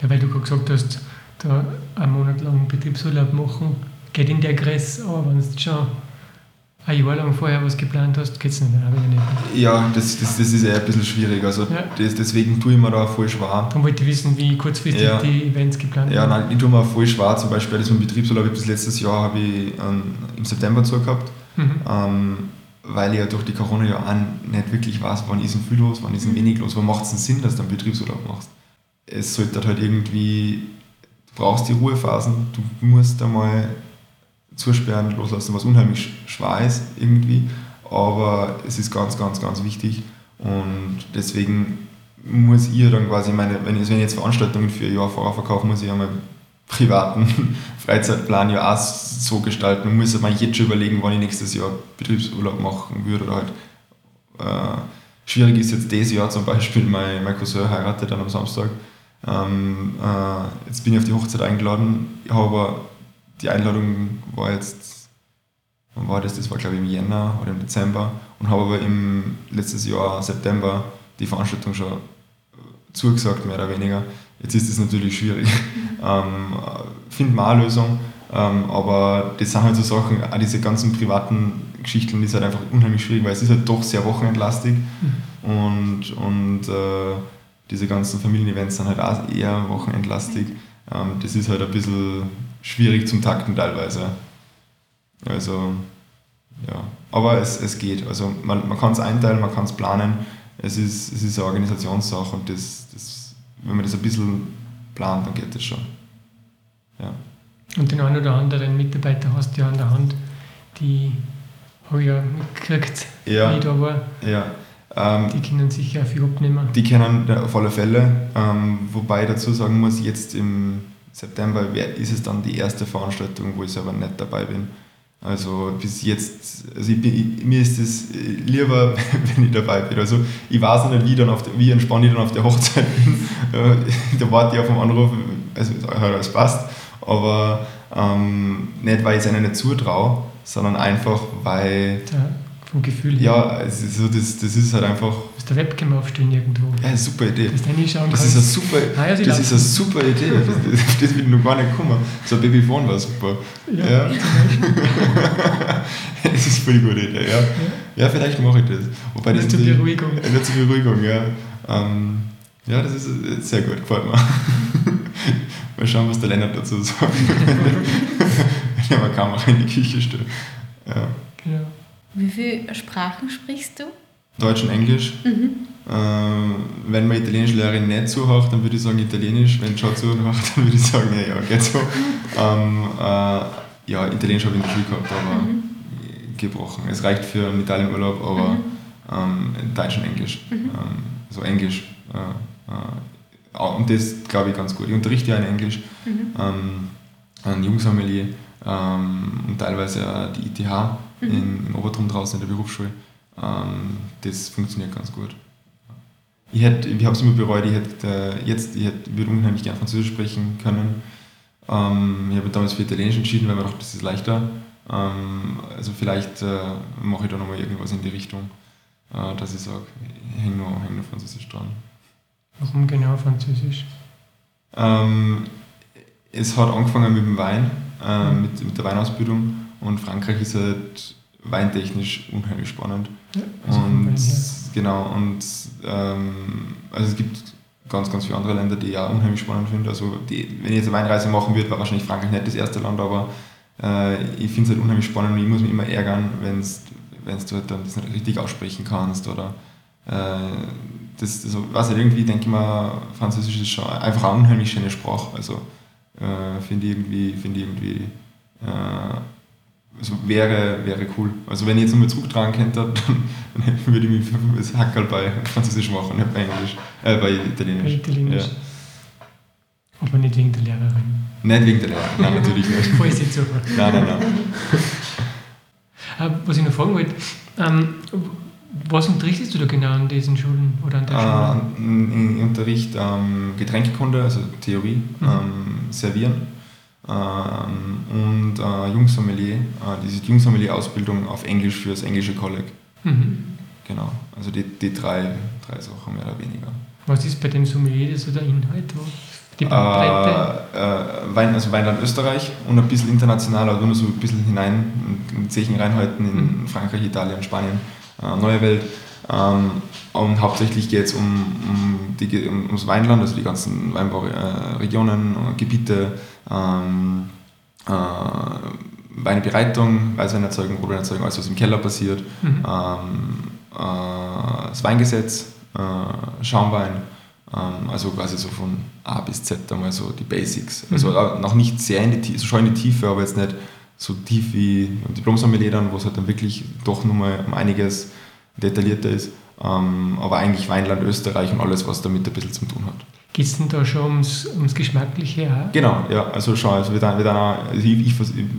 Ja, weil du gerade gesagt hast, da einen Monat lang Betriebsurlaub machen, geht in der Größe, aber wenn es schon ein Jahr lang vorher was geplant hast, geht es nicht, ich nicht. Ja, das, das, das ist eher ein bisschen schwierig. Also ja. das, deswegen tue ich mir da voll schwer. Darum wollte ich wissen, wie kurzfristig ja. die Events geplant Ja, nein, ich tue mir voll schwer. Zum Beispiel das mit Betriebsurlaub bis letztes Jahr habe ich ähm, im September zugehabt. Mhm. Ähm, weil ja durch die Corona ja auch nicht wirklich weiß, wann ist denn viel los, wann ist denn wenig los, wann macht es Sinn, dass du einen Betriebsurlaub machst. Es sollte halt irgendwie, du brauchst die Ruhephasen, du musst einmal zusperren, loslassen, was unheimlich schwer ist irgendwie. Aber es ist ganz, ganz, ganz wichtig. Und deswegen muss ich dann quasi meine, wenn ich, jetzt Veranstaltungen für ein Jahr vorher verkaufe, muss ich ja meinen privaten [LAUGHS] Freizeitplan ja auch so gestalten und muss mir jetzt schon überlegen, wann ich nächstes Jahr Betriebsurlaub machen würde oder halt. Äh, schwierig ist jetzt dieses Jahr zum Beispiel, [LAUGHS] mein, mein Cousin heiratet dann am Samstag. Ähm, äh, jetzt bin ich auf die Hochzeit eingeladen, habe aber die Einladung war jetzt, wann war das? Das war glaube ich im Jänner oder im Dezember und habe aber im letztes Jahr September die Veranstaltung schon zugesagt, mehr oder weniger. Jetzt ist es natürlich schwierig. [LAUGHS] ähm, Finden wir eine Lösung, ähm, aber das sind halt so Sachen, auch diese ganzen privaten Geschichten, die sind halt einfach unheimlich schwierig, weil es ist halt doch sehr wochenendlastig mhm. und, und äh, diese ganzen Familienevents sind halt auch eher wochenendlastig. Ähm, das ist halt ein bisschen schwierig zum Takten teilweise. Also, ja. Aber es, es geht. Also man, man kann es einteilen, man kann es planen. Es ist, es ist eine Organisationssache und das, das, wenn man das ein bisschen plant, dann geht das schon. Ja. Und den einen oder anderen Mitarbeiter hast du ja an der Hand, die habe ich ja mitgekriegt, ja. wie ich da war. Ja. Ähm, die können sicher viel abnehmen. Die kennen auf alle Fälle, ähm, wobei ich dazu sagen muss, jetzt im September ist es dann die erste Veranstaltung, wo ich selber nicht dabei bin. Also bis jetzt, also ich bin, mir ist es lieber, [LAUGHS] wenn ich dabei bin. Also ich weiß nicht, wie, dann auf der, wie entspannt ich dann auf der Hochzeit bin. [LAUGHS] da warte ich auf einen Anruf, also es passt. Aber ähm, nicht, weil ich es ihnen nicht zutraue, sondern einfach, weil... Ja vom Gefühl her. Ja, also das, das ist halt einfach. Musst der Webcam aufstellen irgendwo. Ja, super Idee. Dass du reinschauen das ist eine super, ah, ja, das ist eine super Idee. Das, auf das will ich noch gar nicht kommen. So ein Babyphone war super. Ja, ja. [LAUGHS] das ist eine gute Idee, ja. ja. Ja, vielleicht mache ich das. Wobei das zur Beruhigung. Ja, zur Beruhigung, ja. Ähm, ja, das ist sehr gut, gefällt mir. [LAUGHS] Mal schauen, was der Lennart dazu sagt. [LAUGHS] wenn er mal Kamera in die Küche stellt. Ja. Genau. Wie viele Sprachen sprichst du? Deutsch und Englisch. Mhm. Ähm, wenn meine Italienischlehrerin nicht zuhört, dann würde ich sagen Italienisch. Wenn sie schon zuhört, [LAUGHS] dann würde ich sagen, ja, ja, geht so. ähm, äh, ja, Italienisch habe ich in der Schule gehabt, aber mhm. gebrochen. Es reicht für einen Italienurlaub, aber mhm. ähm, Deutsch und Englisch. Mhm. Ähm, so Englisch. Äh, äh, und das glaube ich ganz gut. Ich unterrichte ja in Englisch mhm. ähm, an Jungsommelier ähm, und teilweise die ITH mhm. in, Obertrum draußen in der Berufsschule. Ähm, das funktioniert ganz gut. Ich, hätte, ich habe es immer bereut, ich hätte äh, jetzt, ich hätte, würde unheimlich gerne Französisch sprechen können. Ähm, ich habe damals für Italienisch entschieden, weil man dachte, das ist leichter. Ähm, also vielleicht äh, mache ich da nochmal irgendwas in die Richtung, äh, dass ich sage, ich hänge nur, häng nur Französisch dran. Warum genau Französisch? Ähm, es hat angefangen mit dem Wein, äh, mhm. mit, mit der Weinausbildung und Frankreich ist halt weintechnisch unheimlich spannend. Ja, und genau, und ähm, also es gibt ganz, ganz viele andere Länder, die ich auch unheimlich spannend finde. Also die, wenn ich jetzt eine Weinreise machen würde, war wahrscheinlich Frankreich nicht das erste Land, aber äh, ich finde es halt unheimlich spannend und ich muss mich immer ärgern, wenn du halt dann das nicht richtig aussprechen kannst oder äh, das, das was halt irgendwie denke ich mal, Französisch ist schon einfach eine unheimlich schöne Sprache. Also äh, finde ich irgendwie, find ich irgendwie äh, also wäre, wäre cool. Also wenn ich jetzt nochmal zurücktragen könnte, dann, [LAUGHS] dann würde ich mich das Hackerl bei Französisch machen, nicht bei Englisch, äh, bei Italienisch. Bei Italienisch. Ja. Aber nicht wegen der Lehrerin. Nicht wegen der Lehrerin, nein, natürlich nicht. Voll sie zu. Nein, nein, nein. Äh, was ich noch fragen wollte, ähm, was unterrichtest du da genau an diesen Schulen oder an der Schule? Äh, ich unterrichte ähm, Getränkekunde, also Theorie, mhm. ähm, Servieren und äh, Jungsommelier, äh, diese Jungsommelier-Ausbildung auf Englisch für das englische Kolleg. Mhm. Genau, also die, die drei, drei Sachen mehr oder weniger. Was ist bei dem Sommelier so der Inhalt? Die Bandbreite? Äh, äh, Wein, also Weinland Österreich und ein bisschen international, also nur so ein bisschen hinein, in Zechen reinhalten in mhm. Frankreich, Italien, Spanien, äh, Neue Welt. Ähm, und hauptsächlich geht es um, um, die, um, ums Weinland, also die ganzen Weinbauregionen, äh, Gebiete, ähm, äh, Weinebereitung, Weißweinerzeugung, Rotweinerzeugung, alles was im Keller passiert, mhm. ähm, äh, das Weingesetz, äh, Schaumwein, ähm, also quasi so von A bis Z einmal so die Basics. Also mhm. noch nicht sehr in die Tiefe, also schon in die Tiefe, aber jetzt nicht so tief wie Diplom-Sommelier dann, wo es halt dann wirklich doch nochmal um einiges detaillierter ist. Ähm, aber eigentlich Weinland Österreich und alles, was damit ein bisschen zu tun hat. Geht es denn da schon ums, ums Geschmackliche? Auch? Genau, ja. Also schon, also dann auch, also ich, ich,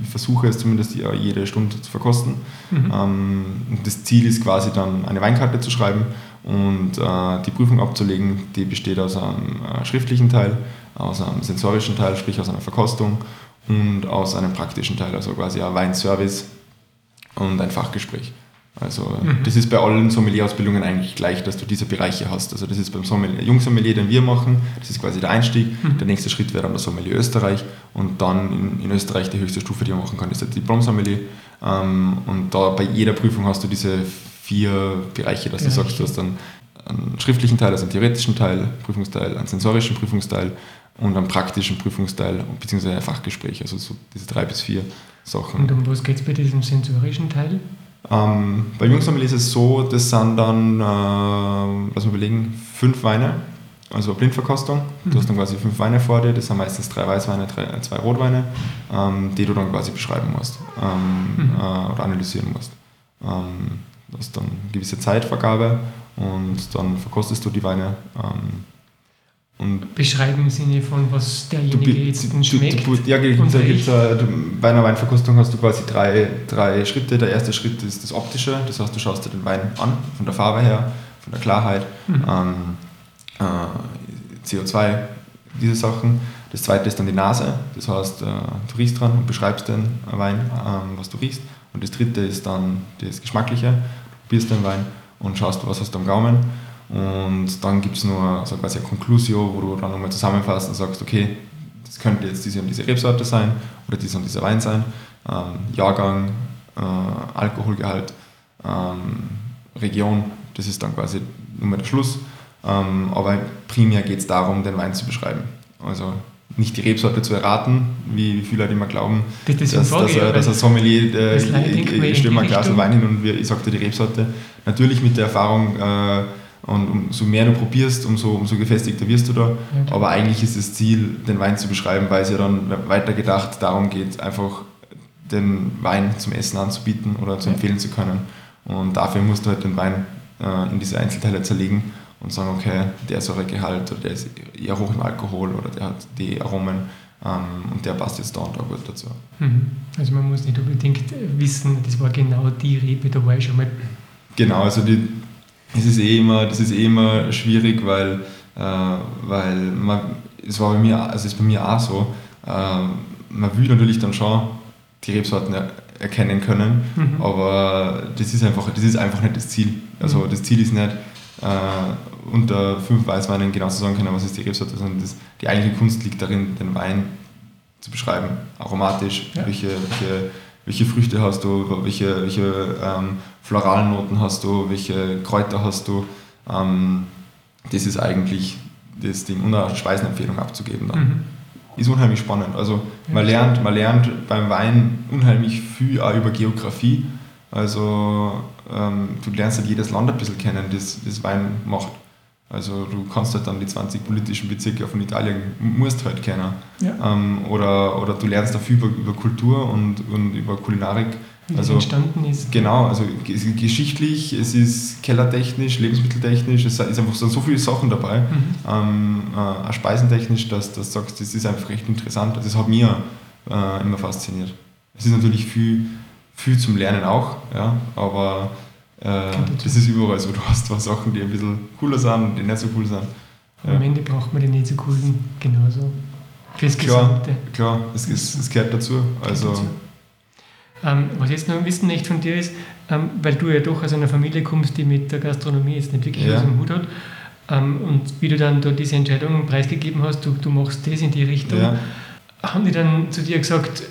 versuche es zumindest jede Stunde zu verkosten. Mhm. Ähm, das Ziel ist quasi dann eine Weinkarte zu schreiben und äh, die Prüfung abzulegen. Die besteht aus einem äh, schriftlichen Teil, aus einem sensorischen Teil, sprich aus einer Verkostung und aus einem praktischen Teil, also quasi ein Weinservice und ein Fachgespräch. Also mhm. das ist bei allen Sommelier-Ausbildungen eigentlich gleich, dass du diese Bereiche hast. Also das ist beim Sommelier, Jungsommelier, den wir machen, das ist quasi der Einstieg. Mhm. Der nächste Schritt wäre dann der Sommelier Österreich und dann in, in, Österreich die höchste Stufe, die man machen kann, ist der Diplom-Sommelier. Ähm, und da bei jeder Prüfung hast du diese vier Bereiche, dass Bereiche. du sagst, du hast dann einen schriftlichen Teil, also einen theoretischen Teil, Prüfungsteil, einen sensorischen Prüfungsteil und einen praktischen Prüfungsteil beziehungsweise ein Fachgespräch, also so diese drei bis vier Sachen. Und um was geht es bei diesem sensorischen Teil? Ähm, bei Jungsommelier ist es so, das sind dann, äh, lass mal überlegen, fünf Weine, also Blindverkostung. Du hast dann quasi fünf Weine vor dir, das sind meistens drei Weißweine, drei, zwei Rotweine, ähm, die du dann quasi beschreiben musst ähm, mhm. äh, oder analysieren musst. Ähm, du hast dann eine gewisse Zeitvergabe und dann verkostest du die Weine. Und Beschreiben im Sinne von, was derjenige du, jetzt du, schmeckt. Du, ja, da gibt's, äh, bei einer Weinverkostung hast du quasi drei, drei Schritte. Der erste Schritt ist das Optische, das heißt, du schaust dir den Wein an, von der Farbe her, von der Klarheit, mhm. ähm, äh, CO2, diese Sachen. Das zweite ist dann die Nase, das heißt, äh, du riechst dran und beschreibst den Wein, ähm, was du riechst. Und das dritte ist dann das Geschmackliche, du probierst den Wein und schaust, was hast du am Gaumen und dann gibt es nur so quasi eine Conclusio, wo du dann nochmal zusammenfasst und sagst, okay, das könnte jetzt diese und diese Rebsorte sein oder dieser und dieser Wein sein, ähm, Jahrgang, äh, Alkoholgehalt, ähm, Region, das ist dann quasi nur der Schluss. Ähm, aber primär geht es darum, den Wein zu beschreiben. Also nicht die Rebsorte zu erraten, wie viele Leute immer glauben, das dass, dass, dass, er, dass ein Sommelier, äh, ich, ich, ich stelle mal ein Glas Wein hin und ich sage dir die Rebsorte. Natürlich mit der Erfahrung, äh, und umso mehr du probierst, umso, umso gefestigter wirst du da. Okay. Aber eigentlich ist das Ziel, den Wein zu beschreiben, weil es ja dann weitergedacht darum geht, einfach den Wein zum Essen anzubieten oder zu empfehlen zu können. Und dafür musst du halt den Wein äh, in diese Einzelteile zerlegen und sagen, okay, der Säuregehalt oder der ist eher hoch im Alkohol oder der hat die Aromen ähm, und der passt jetzt da und da gut dazu. Mhm. Also man muss nicht unbedingt wissen, das war genau die Rebe, da war ich schon mal. Genau, also die, es ist eh immer, das ist eh immer schwierig, weil, äh, weil man, es war bei mir, also ist bei mir auch so, äh, man will natürlich dann schon die Rebsorten er, erkennen können, mhm. aber das ist, einfach, das ist einfach nicht das Ziel. Also mhm. das Ziel ist nicht, äh, unter fünf Weißweinen genau zu sagen können, was ist die Rebsorte, sondern das, die eigentliche Kunst liegt darin, den Wein zu beschreiben, aromatisch, ja. welche, welche, welche Früchte hast du, welche, welche ähm, floralen Noten hast du, welche Kräuter hast du. Ähm, das ist eigentlich das Ding, und eine Speisenempfehlung abzugeben dann. Mhm. Ist unheimlich spannend. Also man lernt, man lernt beim Wein unheimlich viel auch über Geografie. Also ähm, du lernst halt jedes Land ein bisschen kennen, das, das Wein macht. Also du kannst halt dann die 20 politischen Bezirke von Italien, musst halt kennen. Ja. Ähm, oder, oder du lernst dafür über, über Kultur und, und über Kulinarik. Wie also, entstanden ist. Genau, also geschichtlich, es ist kellertechnisch, lebensmitteltechnisch, es ist einfach so, so viele Sachen dabei, mhm. ähm, äh, auch speisentechnisch, dass du sagst, das ist einfach recht interessant. Also das hat mir äh, immer fasziniert. Es ist natürlich viel, viel zum Lernen auch, ja, aber äh, das ist überall so. Du hast zwar Sachen, die ein bisschen cooler sind und die nicht so cool sind. Ja. Am Ende braucht man die nicht so coolen genauso. Fürs klar, Gesamte. Klar, es, es, es gehört dazu. Also, dazu. Ähm, was ich jetzt noch wissen möchte von dir ist, ähm, weil du ja doch aus einer Familie kommst, die mit der Gastronomie jetzt nicht wirklich ja. was im Hut hat, ähm, und wie du dann da diese Entscheidung preisgegeben hast, du, du machst das in die Richtung, ja. haben die dann zu dir gesagt,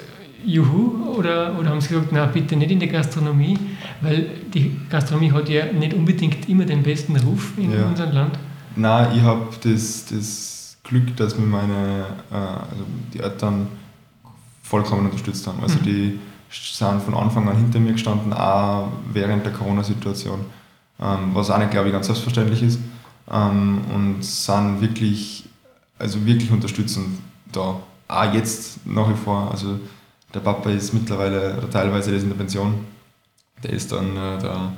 Juhu, oder, oder haben sie gesagt, na bitte nicht in die Gastronomie, weil die Gastronomie hat ja nicht unbedingt immer den besten Ruf in ja. unserem Land? Nein, ich habe das, das Glück, dass mir meine äh, also die Eltern vollkommen unterstützt haben. Also mhm. die sind von Anfang an hinter mir gestanden, auch während der Corona-Situation, ähm, was auch nicht, glaube ich, ganz selbstverständlich ist. Ähm, und sind wirklich, also wirklich unterstützend da. Auch jetzt nach wie vor. Also der Papa ist mittlerweile, oder teilweise ist in der Pension. Der ist dann äh, da,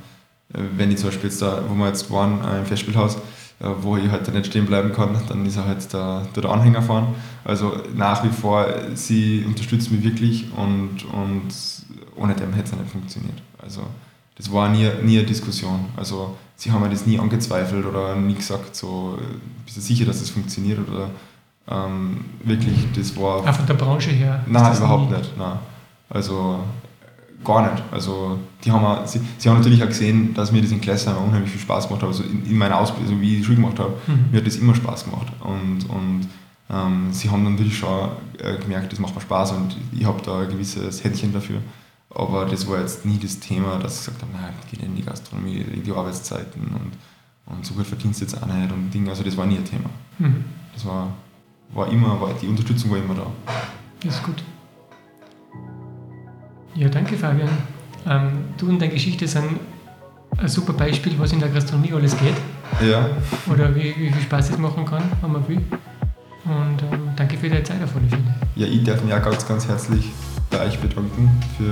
äh, wenn ich zum Beispiel jetzt da, wo wir jetzt waren, äh, im Festspielhaus, äh, wo ich halt nicht stehen bleiben kann, dann ist er halt der, der Anhänger fahren. Also nach wie vor, sie unterstützt mich wirklich und, und ohne dem hätte es nicht funktioniert. Also das war nie, nie eine Diskussion. Also sie haben mir das nie angezweifelt oder nie gesagt, so, bist du sicher, dass das funktioniert oder ähm, wirklich, das war... Auch von der Branche her? Nein, überhaupt nie? nicht. Nein. Also gar nicht. Also die haben auch, sie, sie haben natürlich auch gesehen, dass mir das in Klasse unheimlich viel Spaß gemacht hat. Also in, in meiner Ausbildung, also wie ich die Schule gemacht habe, mhm. mir hat das immer Spaß gemacht. Und, und ähm, sie haben natürlich schon äh, gemerkt, das macht mir Spaß und ich habe da ein gewisses Händchen dafür. Aber das war jetzt nie das Thema, dass ich gesagt habe, nein, ich gehe in die Gastronomie, in die Arbeitszeiten und, und so gut verdienst du jetzt auch nicht und Dinge. Also das war nie ein Thema. Mhm. Das war, war immer, war, die Unterstützung war immer da. Das ist gut. Ja, danke Fabian. Ähm, du und deine Geschichte sind ein super Beispiel, was in der Gastronomie alles geht. Ja. Oder wie, wie viel Spaß es machen kann, wenn man will. Und ähm, danke für deine Zeit auf alle Fälle. Ja, ich darf mich auch ganz, ganz herzlich bei euch bedanken für,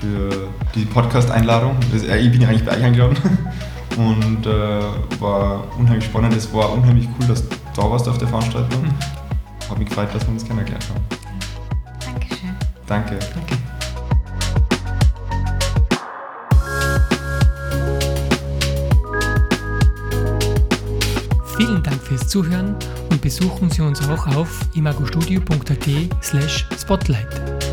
für die Podcast-Einladung. Äh, ich bin ja eigentlich bei euch eingeladen [LAUGHS] und äh, war unheimlich spannend. Es war unheimlich cool, dass du da warst auf der Veranstaltung. Mhm. Hat mich gefreut, dass wir uns kennengelernt haben. Dankeschön. Danke. Danke. Vielen Dank fürs Zuhören und besuchen Sie uns auch auf imagostudio.at slash spotlight.